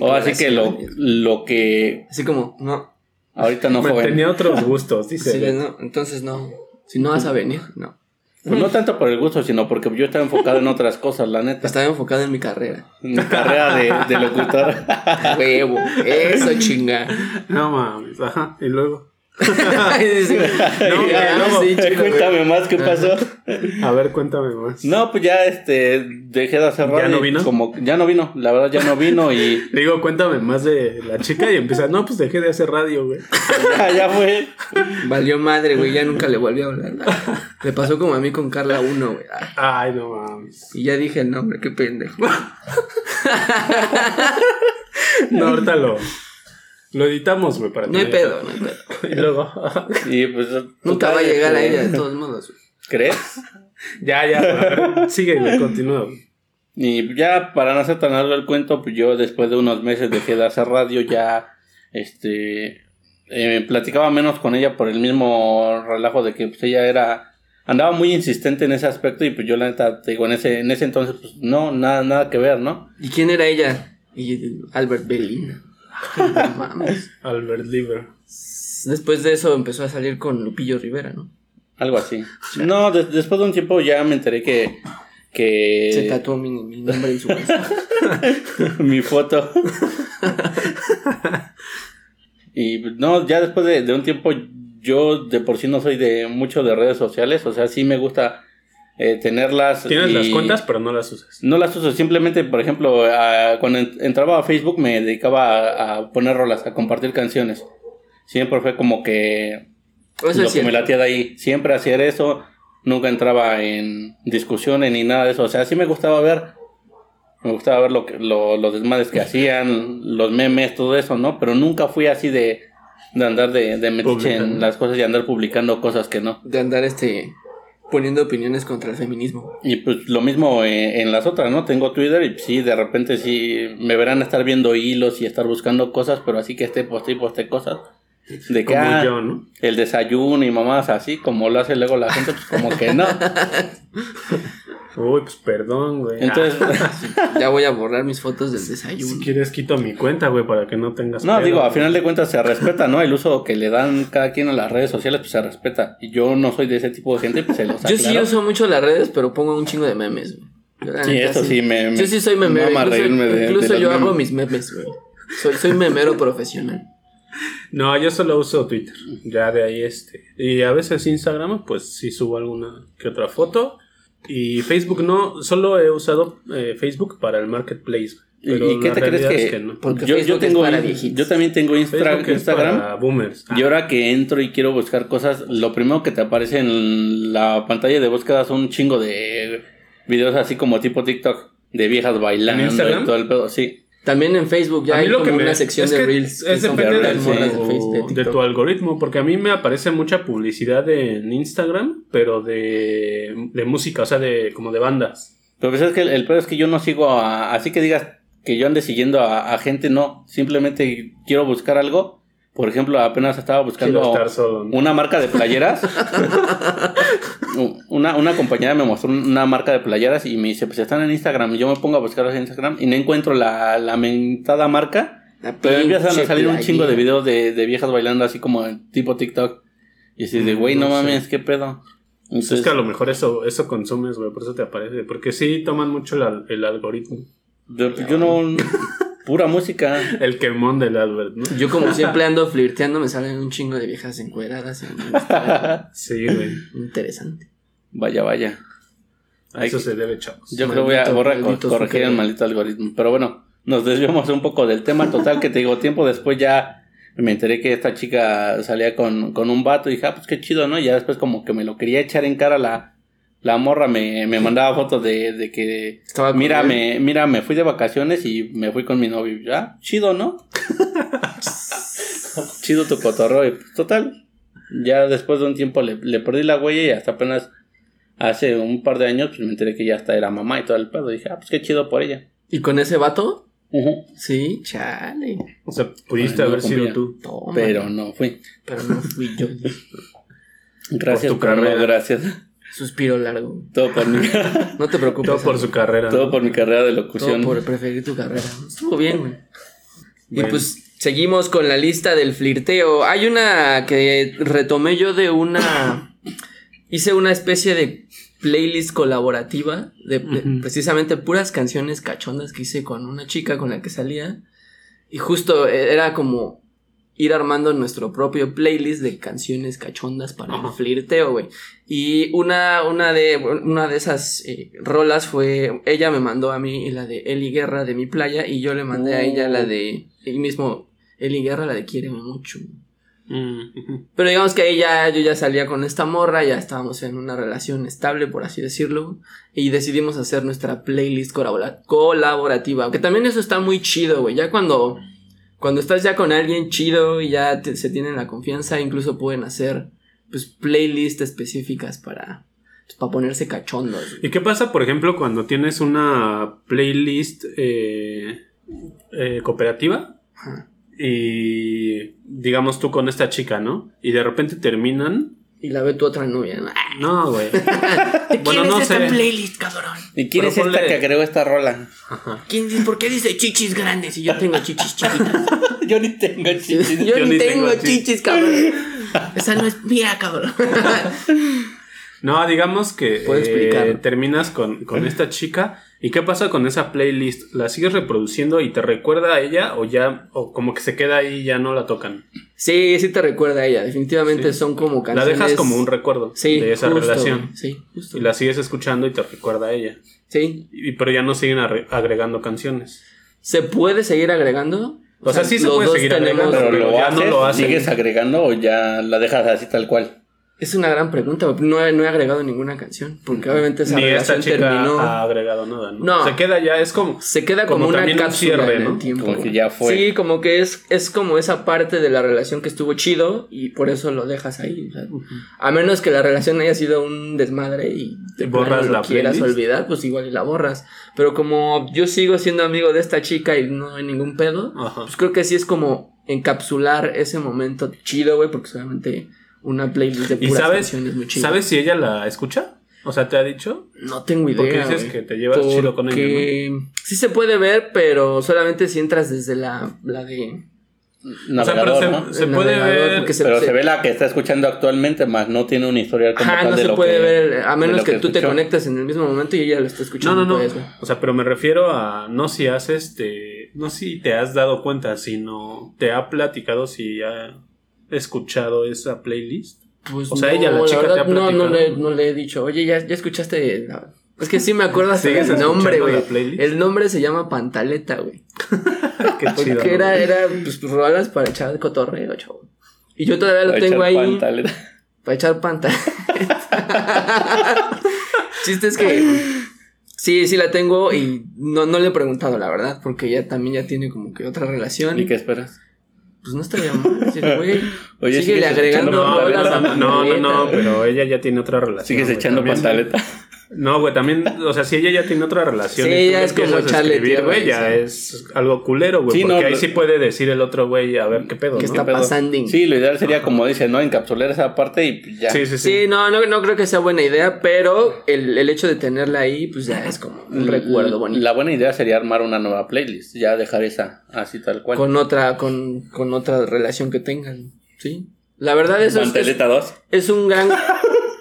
B: O así que lo, lo que...
C: Así como, no.
B: Ahorita no
A: joven. Tenía otros gustos, dice.
C: Sí, no, entonces no. Si no vas a venir, no.
B: Pues no tanto por el gusto, sino porque yo estaba enfocado en otras cosas, la neta.
C: Estaba enfocado en mi carrera.
B: En mi carrera de, de locutor.
C: Huevo, eso chinga.
A: No mames, ajá, y luego.
B: no, cuéntame más qué pasó.
A: A ver, cuéntame más.
B: No, pues ya este dejé de hacer radio.
A: ¿Ya no vino?
B: Como, ya no vino, la verdad ya no vino y.
A: digo, cuéntame más de la chica y empieza, no, pues dejé de hacer radio, güey.
B: ya, ya fue.
C: Valió madre, güey, ya nunca le volví a hablar. Le pasó como a mí con Carla 1, güey.
A: Ay, no mames.
C: Y ya dije el nombre, qué pendejo.
A: no, ahorita lo. Lo editamos, güey, para
C: No hay pedo, no hay pedo.
A: y luego.
B: y pues.
C: Nunca va a llegar a ella, de todos modos,
B: ¿Crees?
A: ya, ya. Sigue, güey, continúa.
B: Y ya, para no hacer tan largo el cuento, pues yo después de unos meses dejé de hacer radio, ya. Este. Eh, platicaba menos con ella por el mismo relajo de que pues ella era andaba muy insistente en ese aspecto y pues yo la neta te digo en ese en ese entonces pues no nada nada que ver no
C: y quién era ella y Albert Belina
A: Albert Liver.
C: Después de eso empezó a salir con Lupillo Rivera, ¿no?
B: Algo así. No, después de un tiempo ya me enteré que. que...
C: Se tatuó mi, nombre en su casa.
B: mi foto. y no, ya después de, de, un tiempo, yo de por sí no soy de mucho de redes sociales. O sea, sí me gusta eh, tenerlas.
A: Tienes las cuentas, pero no las usas.
B: No las uso, simplemente, por ejemplo, cuando entraba a Facebook me dedicaba a, poner rolas, a compartir canciones. Siempre fue como que
C: eso
B: lo que me latía de ahí. Siempre hacía eso, nunca entraba en discusiones ni nada de eso. O sea, sí me gustaba ver. Me gustaba ver lo que, los desmadres que hacían, los memes, todo eso, ¿no? Pero nunca fui así de, de andar de, de metiche en las cosas y andar publicando cosas que no.
C: De andar este poniendo opiniones contra el feminismo.
B: Y pues lo mismo eh, en, las otras, ¿no? Tengo Twitter y sí, de repente sí me verán estar viendo hilos y estar buscando cosas, pero así que esté poste y poste cosas. De que
A: como ah, yo, ¿no?
B: el desayuno y mamás así, como lo hace luego la gente, pues como que no.
A: Uy, pues perdón, güey.
B: Entonces,
C: ya voy a borrar mis fotos del desayuno.
A: Si quieres, quito mi cuenta, güey, para que no tengas.
B: No, digo, a final de cuentas se respeta, ¿no? El uso que le dan cada quien a las redes sociales, pues se respeta. Y yo no soy de ese tipo de gente, pues se los
C: Yo sí uso mucho las redes, pero pongo un chingo de memes,
B: güey. Sí, eso sí, me,
C: Yo sí soy memero. Incluso, incluso yo hago mis memes, güey. Soy, soy memero profesional.
A: No, yo solo uso Twitter. Ya de ahí este. Y a veces Instagram, pues sí subo alguna que otra foto. Y Facebook no, solo he usado eh, Facebook para el marketplace.
B: ¿Y qué te crees que, no? Porque yo, yo, tengo, yo también tengo Instagram.
A: boomers.
B: Y ahora que entro y quiero buscar cosas, lo primero que te aparece en la pantalla de búsqueda son un chingo de videos así como tipo TikTok de viejas bailando y todo el pedo, sí.
C: También en Facebook ya hay como una sección de Reels.
A: Es depende de, tu algoritmo, porque a mí me aparece mucha publicidad en Instagram, pero de, música, o sea, de como de bandas.
B: Pero pues es que el, el peor es que yo no sigo a, así que digas que yo ande siguiendo a, a gente, no. Simplemente quiero buscar algo por ejemplo, apenas estaba buscando una marca de playeras. una, una compañera me mostró una marca de playeras y me dice, pues están en Instagram. Y yo me pongo a buscarlas en Instagram y no encuentro la lamentada marca. Pero empiezan a salir un chingo de videos de, de viejas bailando así como tipo TikTok. Y así de, güey, no, mames, qué pedo.
A: Entonces, es que a lo mejor eso, eso consumes, güey, por eso te aparece. Porque sí toman mucho el, algoritmo.
B: Yo, no. pura música.
A: El quemón del Albert, ¿no?
C: Yo, como siempre ando flirteando, me salen un chingo de viejas encueradas.
A: sí, güey.
C: Interesante.
B: Vaya, vaya.
A: A eso se debe, chavos.
B: Yo creo que voy a corregir el maldito algoritmo. Pero bueno, nos desviamos un poco del tema total que te digo, tiempo después ya me enteré que esta chica salía con, con un vato y dije, ah, pues qué chido, ¿no? Y ya después como que me lo quería echar en cara la, la morra, me, me mandaba fotos de, de que, Estaba mira, me, mira, me fui de vacaciones y me fui con mi novio. Ya, chido, ¿no? chido tu cotorro. Y pues, total, ya después de un tiempo le, le, perdí la huella y hasta apenas hace un par de años pues me enteré que ya hasta era mamá y todo el pedo. Y dije, ah, pues qué chido por ella.
C: ¿Y con ese vato? Sí, chale.
A: O sea, pudiste haber sido tú.
B: pero no fui.
C: Pero no fui yo.
B: gracias por tu carrera. gracias.
C: Suspiro largo.
B: Todo por mi
C: No te preocupes.
A: Todo por su carrera.
B: Todo por mi carrera de locución.
C: Todo por preferir tu carrera. Estuvo bien, güey. Y pues seguimos con la lista del flirteo. Hay una que retomé yo de una. Hice una especie de playlist colaborativa de, precisamente puras canciones cachondas que hice con una chica con la que salía. Y justo e, era como ir armando nuestro propio playlist de canciones cachondas para el flirteo, güey. Y una, una, de, una de esas eh, rolas fue, ella me mandó a mí la de Eli Guerra de mi playa y yo le mandé a ella la oh. de, el mismo Eli Guerra, la de Quiere mucho. Mm, Pero digamos que ahí ya, yo ya salía con esta morra, ya estábamos en una relación estable, por así decirlo, y decidimos hacer nuestra playlist colaborativa, que también eso está muy chido, güey, ya cuando, cuando estás ya con alguien chido y ya se tienen la confianza, incluso pueden hacer, pues, playlists específicas para, pues, para ponerse cachondos.
A: ¿Y qué pasa, por ejemplo, cuando tienes una playlist eh, eh, cooperativa? y digamos tú con esta chica, ¿no? Y de repente terminan.
C: Y la ve tu otra novia.
A: No, güey.
C: bueno, no esta sé. playlist, cabrón?
B: ¿Y quién es esta que agregó esta rola?
C: Ajá. ¿Quién, ¿Por qué dice chichis grandes y yo tengo chichis chiquitas?
B: yo ni tengo chichis.
C: yo, ni tengo, chichis, cabrón. Esa no es mía, cabrón.
A: no, digamos que eh, terminas con, con esta chica ¿Y qué pasa con esa playlist? ¿La sigues reproduciendo y te recuerda a ella o ya, o como que se queda ahí y ya no la tocan?
C: Sí, sí te recuerda a ella. Definitivamente son como
A: canciones. La dejas como un recuerdo de esa relación.
C: Sí, justo.
A: Y la sigues escuchando y te recuerda a ella.
C: Sí.
A: Y, pero ya no siguen agregando canciones.
C: ¿Se puede seguir agregando?
A: O sea, sí se puede seguir agregando,
B: pero, ya no lo haces. ¿Sigues agregando o ya la dejas así tal cual?
C: Es una gran pregunta, no he, no he agregado ninguna canción, porque obviamente esa
A: Ni relación esta chica terminó. ha agregado nada, ¿no? Se queda ya, es como.
C: Se queda como, una cápsula en el tiempo.
B: Como que ya fue.
C: Sí, como que es, es como esa parte de la relación que estuvo chido y por eso lo dejas ahí. A menos que la relación haya sido un desmadre y
A: te borras la
C: quieras olvidar, pues igual y la borras. Pero como yo sigo siendo amigo de esta chica y no hay ningún pedo, pues creo que sí es como encapsular ese momento chido, güey, porque solamente una playlist de puras ¿Y
A: sabes,
C: canciones muy chidas.
A: ¿Sabes si ella la escucha? O sea, ¿te ha dicho?
C: No tengo idea.
A: Porque dices que te llevas chido con ella, ¿no?
C: Sí se puede ver, pero solamente si entras desde la, la de...
B: o sea, pero se, puede ver... pero se, ve la que está escuchando actualmente, más no tiene un historial
C: como tal no se puede ver, a menos que, tú te conectes en el mismo momento y ella lo está escuchando.
A: No, no, no. O sea, pero me refiero a... No si has este... No si te has dado cuenta, sino te ha platicado si ya escuchado esa playlist?
C: Pues o sea, ella, la chica, te ha no, no le, no le he dicho, oye, ya, ya escuchaste. Es que sí me acuerdo hasta el nombre, güey. El nombre se llama Pantaleta, güey. Qué chido. Porque era, era, pues, rolas para echar cotorreo, chavo. Y yo todavía lo tengo ahí. Pantaleta. Para echar pantaleta. Chiste es que. Sí, sí la tengo y no, no le he preguntado, la verdad, porque ella también ya tiene como que otra relación.
B: ¿Y qué esperas?
C: Pues no estaría mal. güey, Oye, síguele agregando
A: no, no, no, no, pero ella ya tiene otra relación.
B: Sigues echando pantaleta.
A: No, güey, también, o sea, si ella ya tiene otra relación.
C: Sí,
A: y tú
C: ya
A: le
C: es como
A: escribir, güey, ya
C: sí.
A: es algo culero, güey.
B: Sí,
A: porque
B: no,
A: ahí
B: lo-
A: sí puede decir el otro güey, a ver qué pedo,
C: ¿Qué
A: ¿no?
C: está
B: pedo?
C: pasando?
B: Sí, lo ideal sería, como dice, ¿no? Encapsular esa parte y pues ya.
A: Sí, sí, sí.
C: Sí, no, no, no creo que sea buena idea, pero el, el hecho de tenerla ahí, pues ya es como un recuerdo bonito.
B: La buena idea sería armar una nueva playlist, ya dejar esa así tal cual.
C: Con otra, con, con otra relación que tengan, ¿sí? La verdad eso es, es,
B: Manteleta 2.
C: es un gran,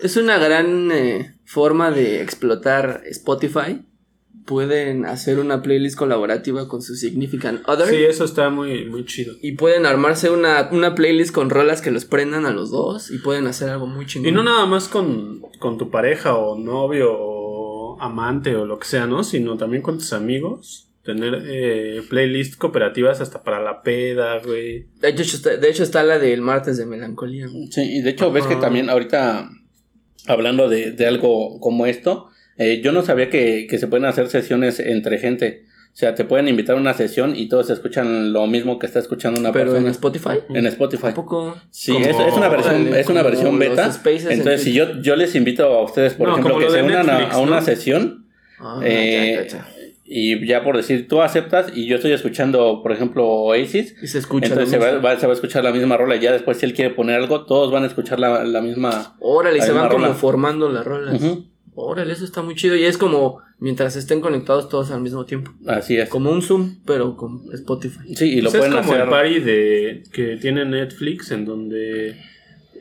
C: es una gran eh, forma de explotar Spotify. Pueden hacer una playlist colaborativa con su Significant Other.
A: Sí, eso está muy, muy chido.
C: Y pueden armarse una, una playlist con rolas que los prendan a los dos y pueden hacer algo muy chingón.
A: Y no nada más con, con tu pareja o novio o amante o lo que sea, ¿no? Sino también con tus amigos. Tener eh, playlists cooperativas hasta para la peda, güey.
C: De hecho, está, de hecho está la del martes de melancolía.
B: Sí, y de hecho ves que también ahorita, hablando de, de algo como esto, eh, yo no sabía que, que se pueden hacer sesiones entre gente. O sea, te pueden invitar a una sesión y todos escuchan lo mismo que está escuchando una
C: Pero en
B: persona.
C: Spotify.
B: En Spotify.
C: Tampoco.
B: Sí,
A: Como-
B: es, es una versión, es una versión beta.
C: en
B: Entonces, si yo, yo les invito a ustedes, por
A: No,
B: ejemplo, que se unan a-
A: Netflix,
B: a, una
A: ¿no?
B: sesión
C: Ah,
B: eh,
C: ya, ya, ya.
B: Y ya por decir, tú aceptas y yo estoy escuchando, por ejemplo, Oasis.
C: Y se escucha.
B: Entonces se va, va- se va a escuchar la misma rola y ya después si él quiere poner algo, todos van a escuchar la, la misma...
C: Órale, y se van como formando las rolas.
B: Ujú,
C: Órale, eso está muy chido. Y es como mientras estén conectados todos al mismo tiempo.
B: Así es.
C: Como un Zoom, pero con Spotify.
B: Sí, y lo
A: Pues
B: pueden
A: es como
B: hacer...
A: el party de, que tiene Netflix en donde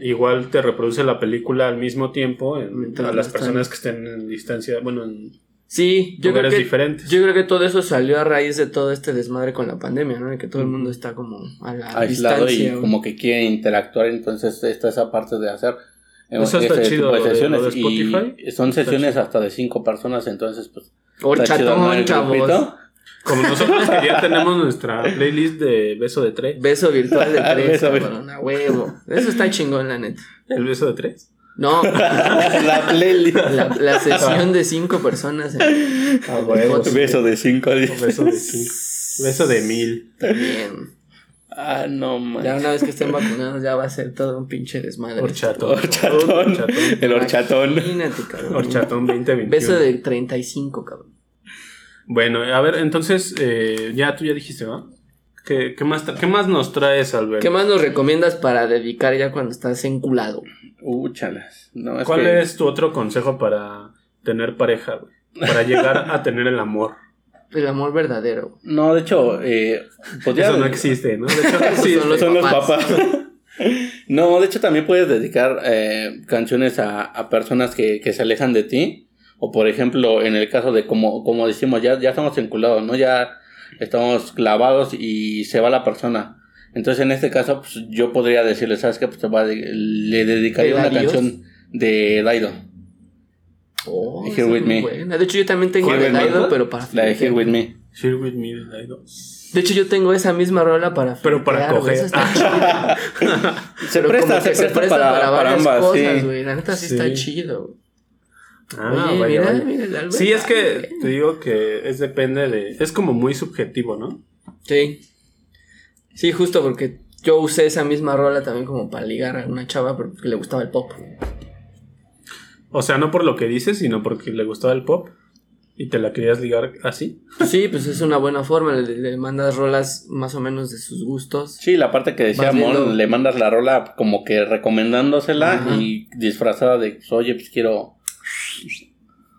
A: igual te reproduce la película al mismo tiempo en- a las personas que estén en distancia, bueno, en
C: Sí, yo creo, que,
A: diferentes.
C: yo creo que todo eso salió a raíz de todo este desmadre con la pandemia, ¿no? Que todo el mundo está como a la
B: aislado y como que quiere interactuar, entonces está esa parte de hacer eh,
A: Eso está chido,
B: tipo de
A: lo de-
B: sesiones
A: lo de Spotify.
B: y son
A: Está
B: sesiones
A: chido.
B: hasta de cinco personas, entonces pues grupito.
A: Como nosotros que ya tenemos nuestra playlist de beso de tres.
C: Beso virtual de tres,
B: Beso
C: cabrón, a huevo. Eso está chingón, la neta.
A: ¿El beso de tres?
C: No,
B: la playlist.
C: la, la sesión de cinco personas en
A: Ah, huevo,
C: Fotos.
B: Beso de cinco
A: beso de cinco. Beso de mil.
C: también.
B: Ah, no man.
C: Ya una vez que estén vacunados ya va a ser todo un pinche desmadre.
A: Horchatón.
B: Horchatón.
A: Horchatón.
B: El horchatón.
C: Imagínate, cabrón.
A: Horchatón 2021.
C: Beso de 35, cabrón.
A: Bueno, a ver, entonces, eh, ya tú ya dijiste, ¿va? ¿Qué, qué más, ¿Qué más nos traes, Albert?
C: ¿Qué más nos recomiendas para dedicar ya cuando estás enculado?
B: Uh, chalas. No, es
A: ¿Cuál
B: que-
A: es tu otro consejo para tener pareja, güey? Para llegar a tener el amor.
C: El amor verdadero.
B: No, de hecho, eh, podría-
A: Eso no existe, ¿no? De hecho.
C: Son los
B: son los
C: papás.
B: papás. no, de hecho también puedes dedicar eh, canciones a, a personas que, que se alejan de ti. O por ejemplo, en el caso de como, como decimos, ya, ya estamos enculados, ¿no? Ya estamos clavados y se va la persona. Entonces en este caso, pues, yo podría decirle, ¿sabes qué? Pues te va a de- le dedicaría
C: ¿El
B: una canción de Daido.
C: Oh,
B: Here with me.
C: buena. De hecho, yo también tengo
B: Here
C: de. Daido, pero para
B: La de Here. With Me.
A: Share with me, I don't-
C: De hecho, yo tengo esa misma rola para
A: Pero para
C: güey.
A: coger.
B: Se presta, se presta, para, para
C: varias
B: ambas,
C: cosas,
B: sí.
C: güey. La neta sí,
A: Sí.
C: está chido.
A: Ah,
C: Oye,
A: vaya,
C: mira,
A: vaya.
C: mira el Albert.
A: Sí, es que te digo que es depende de... Es como muy subjetivo, ¿no?
C: Sí. Sí, justo porque yo usé esa misma rola también como para ligar a una chava porque le gustaba el pop.
A: O sea, no por lo que dices, sino porque le gustaba el pop y te la querías ligar así.
C: Sí, pues es una buena forma. Le, le mandas rolas más o menos de sus gustos.
B: Sí, la parte que decía Mon, le mandas la rola como que recomendándosela
C: Ajá.
B: y disfrazada de, pues, oye, pues quiero...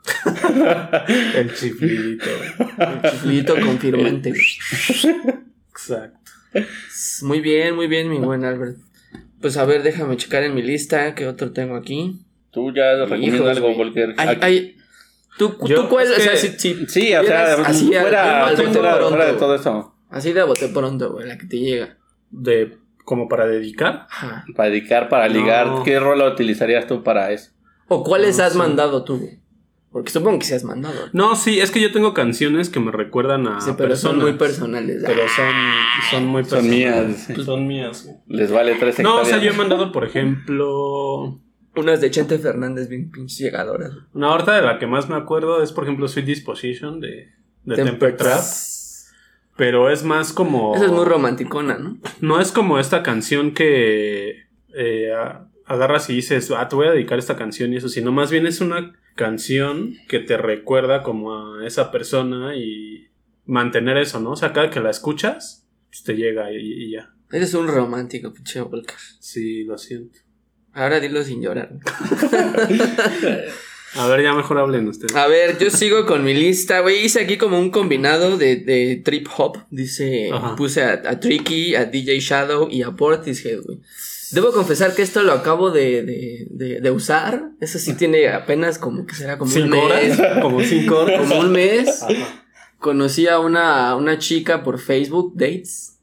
A: El chiflidito.
C: El chiflito confirmante.
A: Exacto.
C: Muy bien, muy bien, mi buen Albert. Pues a ver, déjame checar en mi lista qué otro tengo aquí.
B: Tú ya recomiendas
C: Hijos,
B: algo, porque...
C: Ay, ¿tú,
A: Yo-
C: tú cuál?
A: es
C: o sea,
A: que-
C: si, si-
B: Sí, o sea,
C: así,
B: fuera,
C: al- al
B: fuera-
C: bote
B: fuera de todo eso.
C: así de a bote pronto, güey, la que te llega.
A: De, como para dedicar.
C: Ajá.
B: Para dedicar, para
A: No.
B: ligar, ¿qué rola utilizarías tú para eso?
C: ¿O cuáles
A: No
C: has
A: sé.
C: mandado tú? Porque supongo que sí has mandado.
A: No, sí, es que yo tengo canciones que me recuerdan a
C: sí, pero son muy personales.
A: Pero son, son muy
B: Son
A: personales.
B: mías.
A: Son mías. güey.
B: Les vale tres
A: No, o sea, yo he mandado, por ejemplo...
C: Unas de Chente Fernández bien pinches llegadoras.
A: Una ahorita de la que más me acuerdo es, por ejemplo, Sweet Disposition de, de
C: Temper
A: Temper Trap. Pero es más como...
C: Esa es muy romanticona, ¿no?
A: No es como esta canción que eh, agarras y dices, ah, te voy a dedicar esta canción y eso, sino más bien es una canción que te recuerda como a esa persona y mantener eso, ¿no? O sea, cada que la escuchas, pues te llega y, ya.
C: Eres un romántico, pinche Volker.
A: Sí, lo siento.
C: Ahora dilo sin llorar.
A: A ver, ya mejor hablen ustedes.
C: A ver, yo sigo con mi lista, güey. Hice aquí como un combinado de, de trip hop. Dice, puse a, Tricky, a DJ Shadow y a Portishead, güey. Debo confesar que esto lo acabo de, de, de, usar. Eso sí tiene apenas como que será como un mes. Horas?
A: Como cinco horas.
C: Como un mes. Conocí a una, una chica por Facebook Dates.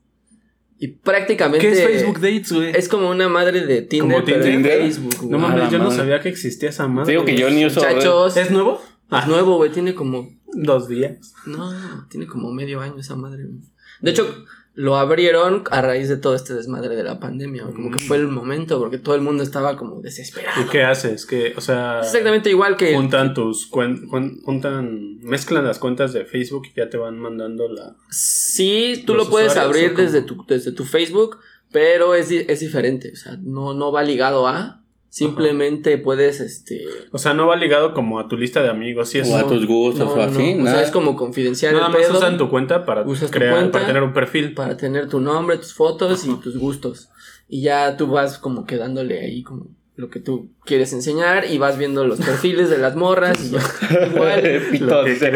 C: Y prácticamente.
A: ¿Qué es Facebook Dates, güey?
C: Es como una madre de Tinder, pero de Facebook,
A: No mames, yo no sabía que existía esa madre.
B: Digo que yo ni uso.
C: Muchachos.
A: ¿Es nuevo?
C: Es nuevo, güey. Tiene como.
A: Dos días.
C: No, tiene como medio año esa madre, güey. De hecho, lo abrieron a raíz de todo este desmadre de la pandemia, como que fue el momento, porque todo el mundo estaba como desesperado.
A: ¿Y qué haces? Que, o sea,
C: exactamente igual que
A: juntan tus juntan mezclan las cuentas de Facebook y ya te van mandando la
C: Sí, tú lo puedes abrir desde tu desde tu Facebook, pero es, es diferente, o sea, no no va ligado a Simplemente puedes, este...
A: O sea, no va ligado como a tu lista de amigos y
B: eso. O a tus gustos o así.
C: O sea, es como confidencial.
A: Nada más usan tu cuenta para crear, para tener un perfil.
C: Para tener tu nombre, tus fotos y tus gustos. Y ya tú vas como quedándole ahí como lo que tú quieres enseñar y vas viendo los perfiles de las morras y igual.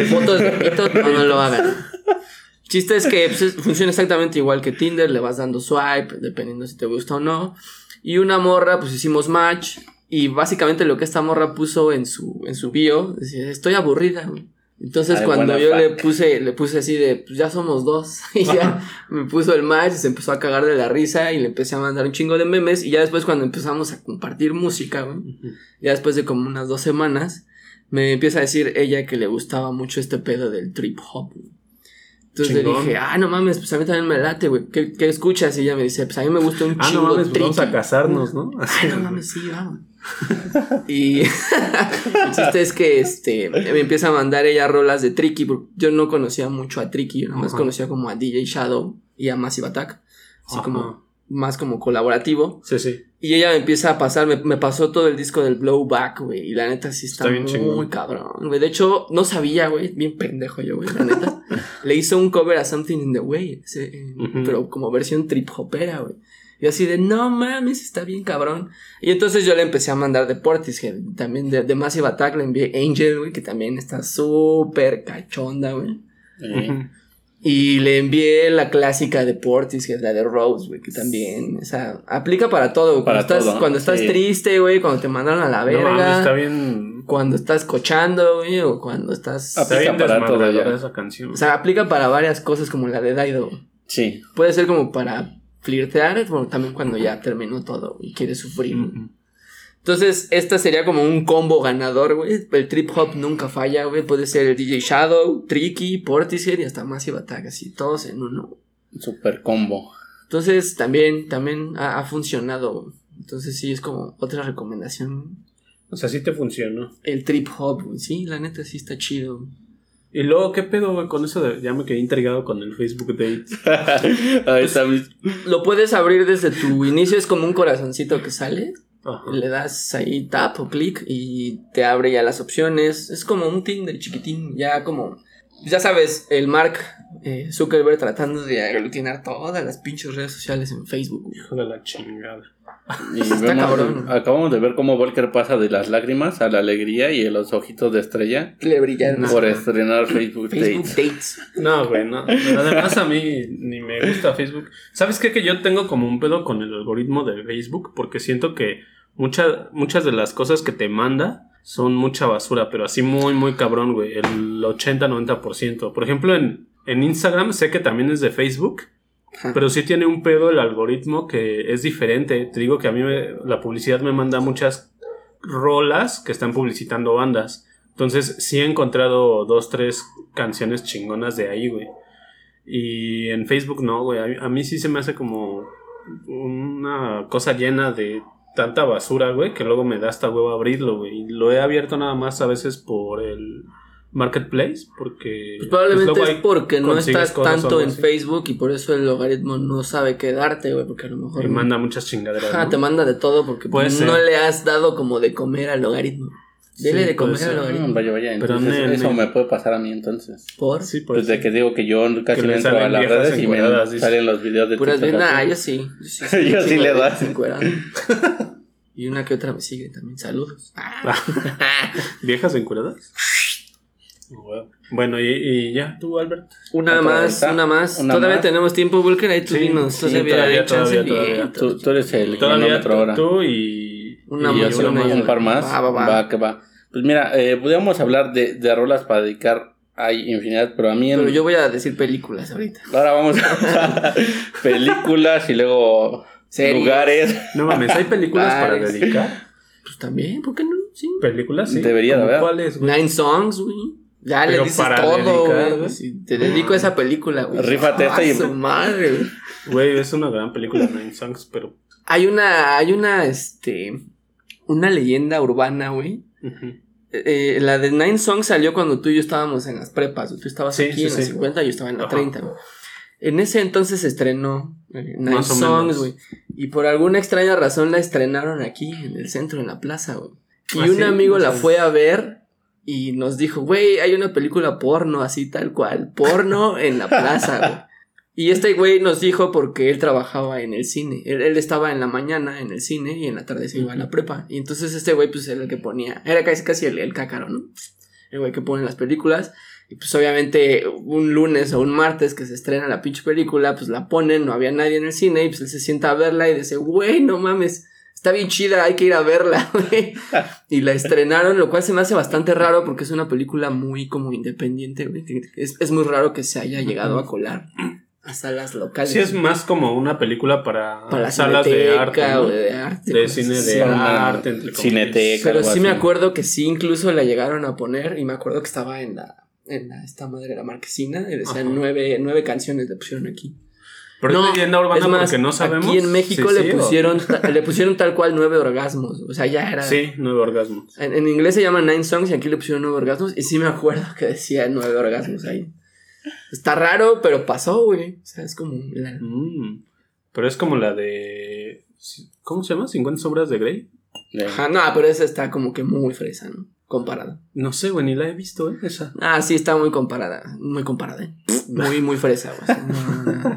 C: fotos de pitos, no, no lo hagan. Chiste es que pues, funciona exactamente igual que Tinder, le vas dando swipe, dependiendo si te gusta o no. Y una morra, pues hicimos match. Y básicamente lo que esta morra puso en su, en su bio, decía, estoy aburrida, Entonces cuando yo le puse, le puse así de, pues ya somos dos. Y ya me puso el match y se empezó a cagar de la risa y le empecé a mandar un chingo de memes. Y ya después cuando empezamos a compartir música, ya después de como unas dos semanas, me empieza a decir ella que le gustaba mucho este pedo del trip hop. Entonces le dije, ah, no mames, pues a mí también me late, güey. ¿Qué, ¿Qué, escuchas? Y ella me dice, pues a mí me gusta un
A: ah,
C: chingo
A: no mames, pues vamos a casarnos, ¿no?
C: Ay, no mames, sí, vamos. y el chiste es que este me empieza a mandar ella rolas de Tricky. Porque yo no conocía mucho a Tricky, yo nada más conocía como a DJ Shadow y a Massive Attack. Así como más como colaborativo.
A: Sí, sí.
C: Y ella me empieza a pasar, me, pasó todo el disco del Blowback, güey. Y la neta sí está, muy, cabrón, güey. De hecho, no sabía, güey. Bien pendejo yo, güey, la neta. Le hizo un cover a Something in the Way. Pero como versión trip hopera, güey. Y así de, no mames, está bien cabrón. Y entonces yo le empecé a mandar de Portishead. También de, de Massive Attack le envié Angel, güey, que también está súper cachonda, güey. Y le envié la clásica de Portis, que es la de Rose, güey, que también, o sea, aplica para todo. Cuando estás, cuando estás triste, güey, cuando te mandaron a la verga.
A: está bien.
C: Cuando estás cochando, güey, o cuando estás.
A: Aplica para todo esa canción.
C: O sea, aplica para varias cosas como la de Daido.
B: Sí.
C: Puede ser como para flirtear, bueno, también cuando ya terminó todo y quieres sufrir. Entonces, esta sería como un combo ganador, güey. El trip hop nunca falla, güey. Puede ser el DJ Shadow, Tricky, Portishead y hasta Massive Attack, así, todos en uno.
B: Super combo.
C: Entonces, también, también ha, funcionado. Entonces, sí, es como otra recomendación.
A: O sea, sí te funcionó.
C: El trip hop, güey. Sí, la neta sí está chido.
A: Y luego, ¿qué pedo, güey? Con eso de, ya me quedé intrigado con el Facebook Dates.
C: Ahí está. Lo puedes abrir desde tu inicio, es como un corazoncito que sale. Le das ahí tap o clic y te abre ya las opciones. Es como un Tinder chiquitín, ya como... Ya sabes, el Mark eh, Zuckerberg tratando de aglutinar todas las pinches redes sociales en Facebook.
A: Hijo de la chingada.
B: Y Está cabrón. Acabamos de ver cómo Volker pasa de las lágrimas a la alegría y a los ojitos de estrella.
C: Le brillan.
B: Por estrenar Facebook,
C: Facebook Dates.
A: No, güey, no. Además, a mí ni me gusta Facebook. ¿Sabes qué? Que yo tengo como un pedo con el algoritmo de Facebook porque siento que muchas de las cosas que te manda son mucha basura, pero así muy, muy cabrón, güey. El 80-90%. Por ejemplo, en, en Instagram sé que también es de Facebook. Pero sí tiene un pedo el algoritmo que es diferente. Te digo que a mí la publicidad me manda muchas rolas que están publicitando bandas. Entonces sí he encontrado dos, tres canciones chingonas de ahí, güey. Y en Facebook no, güey. a mí sí se me hace como una cosa llena de tanta basura, güey, que luego me da hasta huevo abrirlo, güey. Y lo he abierto nada más a veces por el marketplace, porque...
C: Pues probablemente es porque no estás tanto en Facebook y por eso el logaritmo no sabe qué darte, güey, porque a lo mejor...
A: Me manda muchas chingaderas.
C: Ah, te manda de todo porque no le has dado como de comer al logaritmo. Dele de comer a
B: mm, Vaya, vaya. Entonces, Pero eso me puede pasar a mí entonces.
C: ¿Por?
B: Sí, por Desde que digo que yo casi no entro a las redes y me salen los videos de
C: Puras TikTok. Nah, yo sí.
B: Yo sí, yo sí le doy.
C: y una que otra me sigue también. Saludos.
A: ¿Viejas encueradas? Bueno, y, ya, tú, Albert.
C: Una más, una más. todavía tenemos tiempo, Vulcan. Ahí tú sí, dinos.
B: todavía, todavía, Tú, tú, eres el
A: todavía ahora. Tú y,
B: una, y más, un par más. Va, va, va. va, que va. Pues mira, eh, podríamos hablar de, de rolas para dedicar hay infinidad, pero a mí...
C: Pero yo voy a decir películas ahorita.
B: Ahora vamos a películas y luego lugares.
A: No mames, ¿hay películas para dedicar?
C: Pues también, ¿por qué no? Sí.
A: ¿Películas? Sí.
B: Debería de haber.
C: ¿Cuáles, Nine Songs, güey. Ya le dices todo, güey. te dedico a esa película, güey.
B: Rífate esta y...
C: su madre, güey.
A: Güey, es una gran película, Nine Songs, pero...
C: Hay una, hay una, este... Una leyenda urbana, güey. Eh, la de Nine Songs salió cuando tú y yo estábamos en las prepas. Tú estabas aquí en las 50 y yo estaba en la 30. En ese entonces se estrenó eh, Nine Songs, güey. Y por alguna extraña razón la estrenaron aquí, en el centro, en la plaza, güey. Y ¿Ah, un amigo la fue a ver y nos dijo, güey, hay una película porno así tal cual, porno en la plaza, güey. Y este güey nos dijo porque él trabajaba en el cine. Él, estaba en la mañana en el cine y en la tarde se iba a la prepa. Y entonces este güey, pues era el que ponía. Era casi, casi el, el cácaro, ¿no? El güey que pone las películas. Y pues obviamente un lunes o un martes que se estrena la pinche película, pues la ponen, no había nadie en el cine y pues él se sienta a verla y dice, güey, no mames, está bien chida, hay que ir a verla, güey. y la estrenaron, lo cual se me hace bastante raro porque es una película muy como independiente, güey. Es, es muy raro que se haya llegado a colar a salas locales.
A: Sí, es más como una película para, salas de arte, de cine de arte, entre
B: Cineteca.
C: Pero sí me acuerdo que sí, incluso la llegaron a poner y me acuerdo que estaba en la, en la, esta madre de la marquesina y decían nueve, nueve canciones le pusieron aquí.
A: Pero no, es leyenda urbana más, porque no sabemos.
C: Aquí en México le pusieron le pusieron tal cual nueve orgasmos. O sea, ya era.
A: Sí, nueve orgasmos.
C: En, en, inglés se llama nine songs y aquí le pusieron nueve orgasmos. Y sí me acuerdo que decía nueve orgasmos ahí. Está raro, pero pasó, güey. O sea, es como
A: mm. pero es como la de... ¿Cómo se llama? ¿50 sombras de Grey?
C: Ajá, no, pero esa está como que muy fresa, ¿no? Comparada.
A: No sé, güey, ni la he visto, ¿eh? Esa.
C: Ah, sí, está muy comparada. Muy comparada, ¿eh? Muy, muy fresa, güey.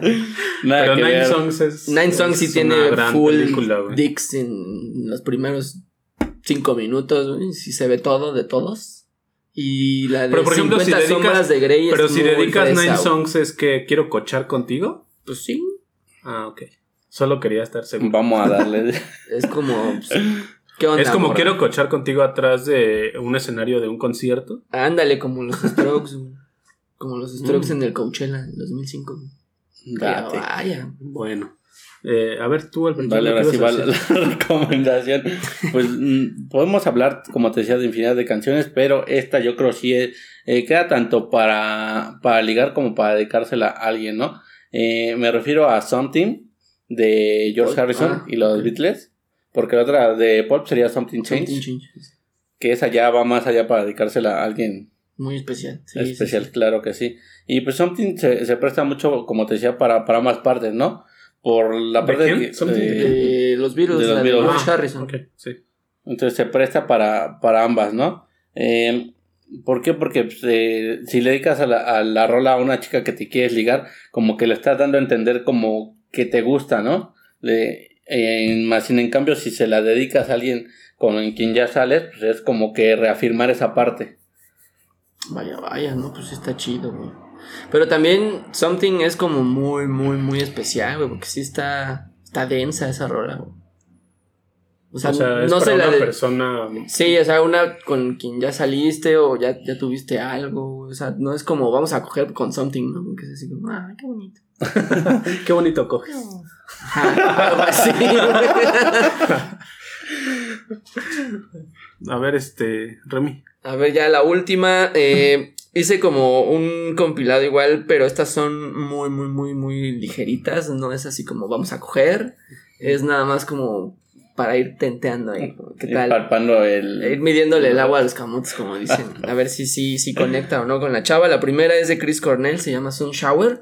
A: pero Nine Songs es.
C: Nine Songs sí tiene full dicks en los primeros cinco minutos, güey. Sí se ve todo de todos. Y la de pero por ejemplo, si dedicas, de Grey
A: Pero si dedicas Nine Songs es que quiero cochar contigo.
C: Pues sí.
A: Ah, ok. Solo quería estar seguro.
B: Vamos a darle.
C: es como. Pues,
A: ¿Qué onda, es como quiero cochar contigo atrás de un escenario de un concierto.
C: Ándale, como los Strokes. como los Strokes mm. en el Coachella en 2005. Date. Vaya.
A: Bueno. Eh, a ver, tú, Alberto.
B: Vale, ahora sí va la, recomendación. Pues mm, podemos hablar, como te decía, de infinidad de canciones, pero esta yo creo sí eh, queda tanto para, para ligar como para dedicársela a alguien, ¿no? Eh, me refiero a Something de George Harrison ah, y los Beatles, porque la otra de Pop sería Something Change, que esa ya va más allá para dedicársela a alguien.
C: Muy especial.
B: especial, claro que sí. Y pues Something se, se presta mucho, como te decía, para, para ambas partes, ¿no? Por la parte
C: de, los virus de los Harrison.
A: sí.
B: Entonces se presta para, para ambas, ¿no? Eh, ¿Por qué? Porque pues, eh, si le dedicas a la, a la rola a una chica que te quieres ligar, como que le estás dando a entender como que te gusta, ¿no? Le, más sin en cambio, si se la dedicas a alguien con quien ya sales, pues es como que reafirmar esa parte.
C: Vaya, vaya, ¿no? Pues está chido, güey. Pero también Something es como muy, muy, muy especial, güey, porque sí está, está densa esa rola, güey.
A: O sea, no sé la persona.
C: Sí, o sea, una con quien ya saliste o ya, ya tuviste algo. O sea, no es como vamos a coger con something, ¿no? Que es así como, ah, qué bonito.
A: qué bonito coges.
C: algo así.
A: a ver, este, Remy.
C: A ver, ya la última. Eh, Hice como un compilado igual, pero estas son muy, muy, muy, muy ligeritas. No es así como vamos a coger. Es nada más como para ir tenteando ahí. ¿Qué tal?
B: Palpando el.
C: Ir midiéndole el agua a los camotes, como dicen. A ver si sí si, conecta o no con la chava. La primera es de Chris Cornell, se llama Sun Shower.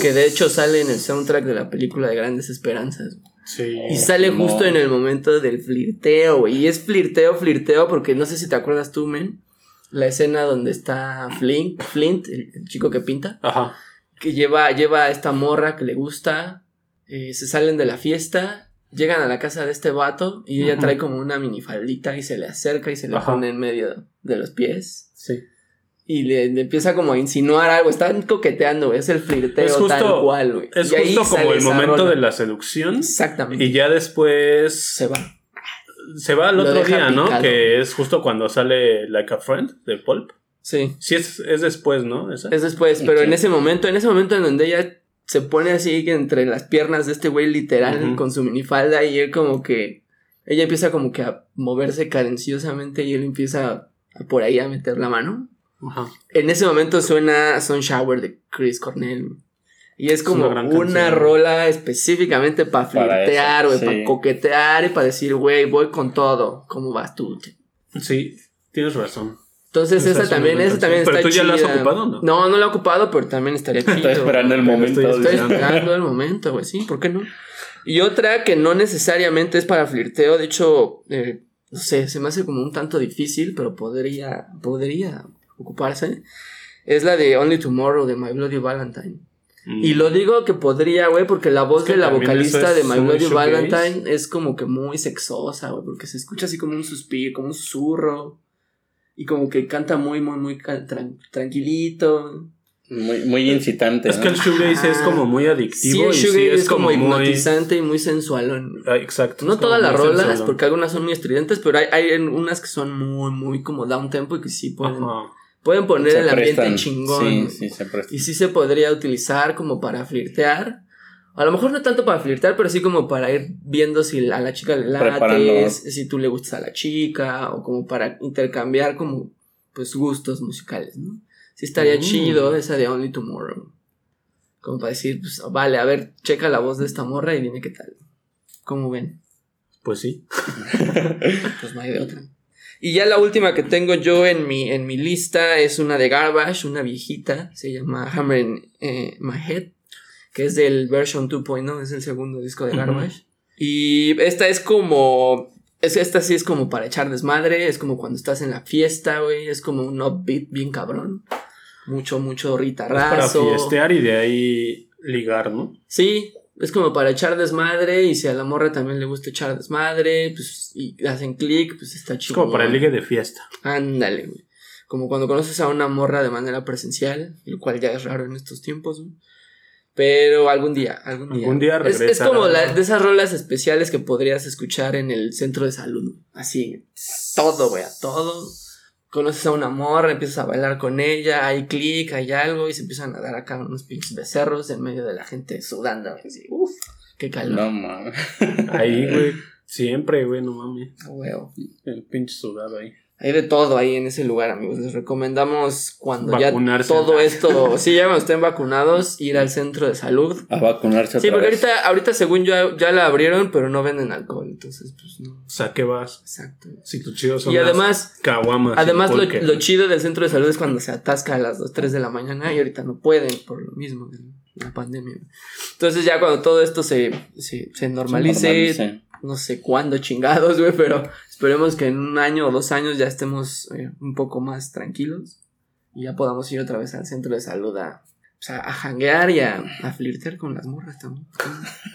C: Que de hecho sale en el soundtrack de la película de Grandes Esperanzas. Sí. Y sale justo en el momento del flirteo, güey. Y es flirteo, flirteo, porque no sé si te acuerdas tú, men. La escena donde está Flint, Flint, el, chico que pinta. Ajá. Que lleva, lleva a esta morra que le gusta. Eh, se salen de la fiesta. Llegan a la casa de este vato. Y ella trae como una minifaldita y se le acerca y se le pone en medio de los pies. Sí y le, empieza como a insinuar algo. Están coqueteando. Es el flirteo es justo, tal cual, güey.
A: Es justo como el momento de la seducción. Exactamente. Y ya después. Se va. Se va al otro día, ¿no? Que es justo cuando sale Like a Friend de Pulp. Sí. Sí, es, es después, ¿no?
C: Es después, pero en ese momento, en ese momento en donde ella se pone así entre las piernas de este güey literal con su minifalda y él como que. Ella empieza como que a moverse cadenciosamente y él empieza por ahí a meter la mano. En ese momento suena Shower de Chris Cornell. Y es como una, rola específicamente para flirtear, güey, para coquetear y para decir, güey, voy con todo. ¿Cómo vas tú?
A: Sí, tienes razón.
C: Entonces esa también, esa también pero tú ya la has ocupado, ¿no? No, no la he ocupado, pero también estaría chido. Estoy esperando el momento. Estoy, esperando el momento, güey, sí, ¿por qué no? Y otra que no necesariamente es para flirteo, de hecho, eh, no sé, se me hace como un tanto difícil, pero podría, podría ocuparse, es la de Only Tomorrow de My Bloody Valentine. Mm. Y lo digo que podría, güey, porque la voz de la vocalista de My Bloody Valentine es como que muy sexosa, güey, porque se escucha así como un suspiro, como un susurro. Y como que canta muy, muy, muy tranquilito.
B: Muy, muy incitante.
A: Es que el shoegaze es como muy adictivo.
C: Sí, el shoegaze es, como, hipnotizante y muy sensual.
A: Ah, exacto.
C: No todas las rolas, porque algunas son muy estridentes, pero hay, hay unas que son muy, muy como down tempo y que sí pueden. Pueden poner el ambiente chingón. Sí, sí, se Y sí se podría utilizar como para flirtear. A lo mejor no tanto para flirtear, pero sí como para ir viendo si a la chica le lates, si tú le gustas a la chica, o como para intercambiar como pues gustos musicales, ¿no? Sí estaría mm. chido esa de Only Tomorrow. Como para decir, pues vale, a ver, checa la voz de esta morra y dime qué tal. ¿Cómo ven?
A: Pues sí.
C: pues no hay de otra. Y ya la última que tengo yo en mi, en mi lista es una de Garbage, una viejita, se llama Hammer in eh, My Head, que es del version 2.0, es el segundo disco de Garbage. Y esta es como es, esta sí es como para echar desmadre, es como cuando estás en la fiesta, güey, es como un upbeat bien cabrón. Mucho, mucho ritarrazo.
A: para fiestear y de ahí ligar, ¿no?
C: Sí, es como para echar desmadre y si a la morra también le gusta echar desmadre, pues y hacen clic, pues está chido.
A: Es como para el ligue de fiesta.
C: Ándale, güey. Como cuando conoces a una morra de manera presencial, lo cual ya es raro en estos tiempos, güey. Pero algún día, algún día. Algún día regresa. Es, como la, de esas rolas especiales que podrías escuchar en el centro de salud. Así, todo, güey, todo conoces a una morra, empiezas a bailar con ella, hay clic, hay algo, y se empiezan a dar acá unos pinches becerros en medio de la gente sudando. Así, uf, qué calor. No mames.
A: Ahí, güey, siempre, güey, no mames. El pinche sudado ahí.
C: Hay de todo ahí en ese lugar, amigos. Les recomendamos cuando ya todo esto, si ya estén vacunados, ir al centro de salud.
B: A vacunarse.
C: Sí, porque ahorita, ahorita según yo ya la abrieron, pero no venden alcohol, entonces pues no.
A: O sea, ¿qué vas? Exacto. Si tu chido son
C: y además, caguamas. Además, lo, lo, chido del centro de salud es cuando se atasca a las 2, 3 de la mañana y ahorita no pueden por lo mismo de la pandemia. Entonces ya cuando todo esto se, se, se normalice no sé cuándo chingados, güey, pero esperemos que en un año o dos años ya estemos eh, un poco más tranquilos y ya podamos ir otra vez al centro de salud a, o a janguear y a, a, flirtear con las morras también.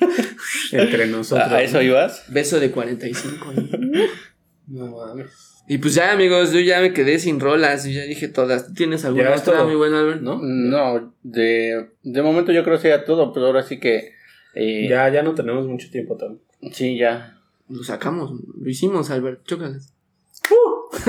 B: Entre nosotros. ¿A eso ibas?
C: Beso de 45. no mames. Y pues ya, amigos, yo ya me quedé sin rolas. Yo ya dije todas. ¿Tienes alguna otra, mi buen Albert?
B: No, no de, de momento yo creo que sea todo, pero ahora sí que.
A: Eh, ya, ya no tenemos mucho tiempo también.
B: Sí, ya.
C: Lo sacamos, lo hicimos, Albert, chócales.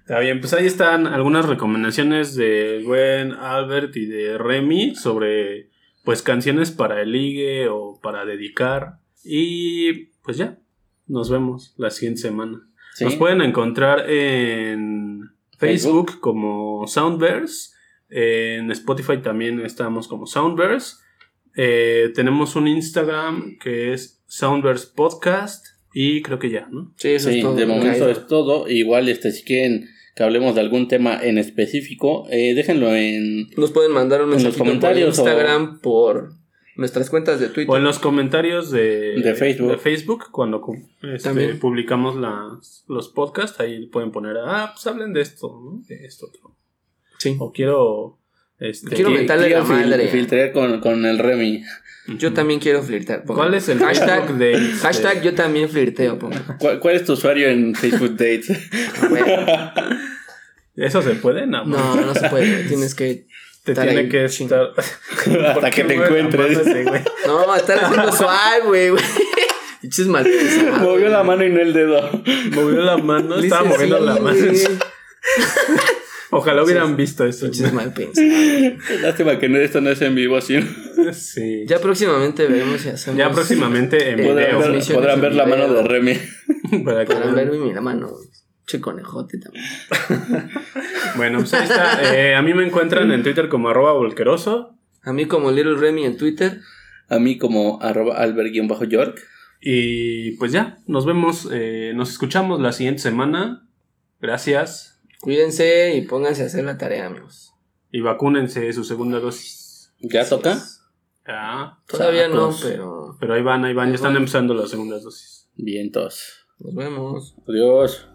A: Está bien, pues ahí están algunas recomendaciones de buen Albert y de Remy sobre pues canciones para el ligue o para dedicar. Y pues ya, nos vemos la siguiente semana. Nos pueden encontrar en Facebook, como Soundverse. En Spotify también estamos como Soundverse. Eh, tenemos un Instagram que es Soundverse Podcast y creo que ya, ¿no?
B: Sí, eso es todo. De momento es todo. Igual, este, si quieren que hablemos de algún tema en específico, eh, déjenlo en...
C: Nos pueden mandar un en los comentarios por Instagram por nuestras cuentas de Twitter.
A: O en los comentarios de,
B: de Facebook.
A: De Facebook cuando este, publicamos las, los podcasts, ahí pueden poner, ah, pues hablen de esto, ¿no? de esto otro.
C: Sí.
A: O quiero... Este,
C: quiero meterle la madre.
B: Filtrar con, con el Remy.
C: Yo también quiero flirtear.
A: ¿Cuál es el
C: hashtag de Hashtag yo también flirteo.
B: ¿Cuál, ¿Cuál, es tu usuario en Facebook Dates?
A: ¿Eso se puede?
C: No, no, no se puede. Tienes que
A: te tiene que estar.
B: Hasta que te encuentres.
C: no, estar haciendo suave, güey. Diches mal
B: Movió la mano y no el dedo.
A: Movió la mano, estaba moviendo la mano. Ojalá hubieran visto eso.
C: Diches mal.
B: Lástima que esto no es en vivo, ¿sí?
A: Sí.
C: Ya próximamente veremos si hacemos.
A: Ya próximamente en
B: podrán Ver, podrán ver la mano de Remy.
C: Podrán ver mi mano. Che conejote también.
A: bueno, pues ahí está. Eh, a mí me encuentran en Twitter como arroba volqueroso.
C: A mí como Little Remy en Twitter.
B: A mí como arroba albert-york.
A: Y pues ya, nos vemos, eh, nos escuchamos la siguiente semana. Gracias.
C: Cuídense y pónganse a hacer la tarea, amigos.
A: Y vacúnense su segunda dosis.
B: ¿Ya toca?
A: Ya.
C: Todavía no, pero.
A: Pero ahí van, ahí van, ya están empezando las segundas dosis.
B: Bien, todos.
C: Nos vemos.
B: Adiós.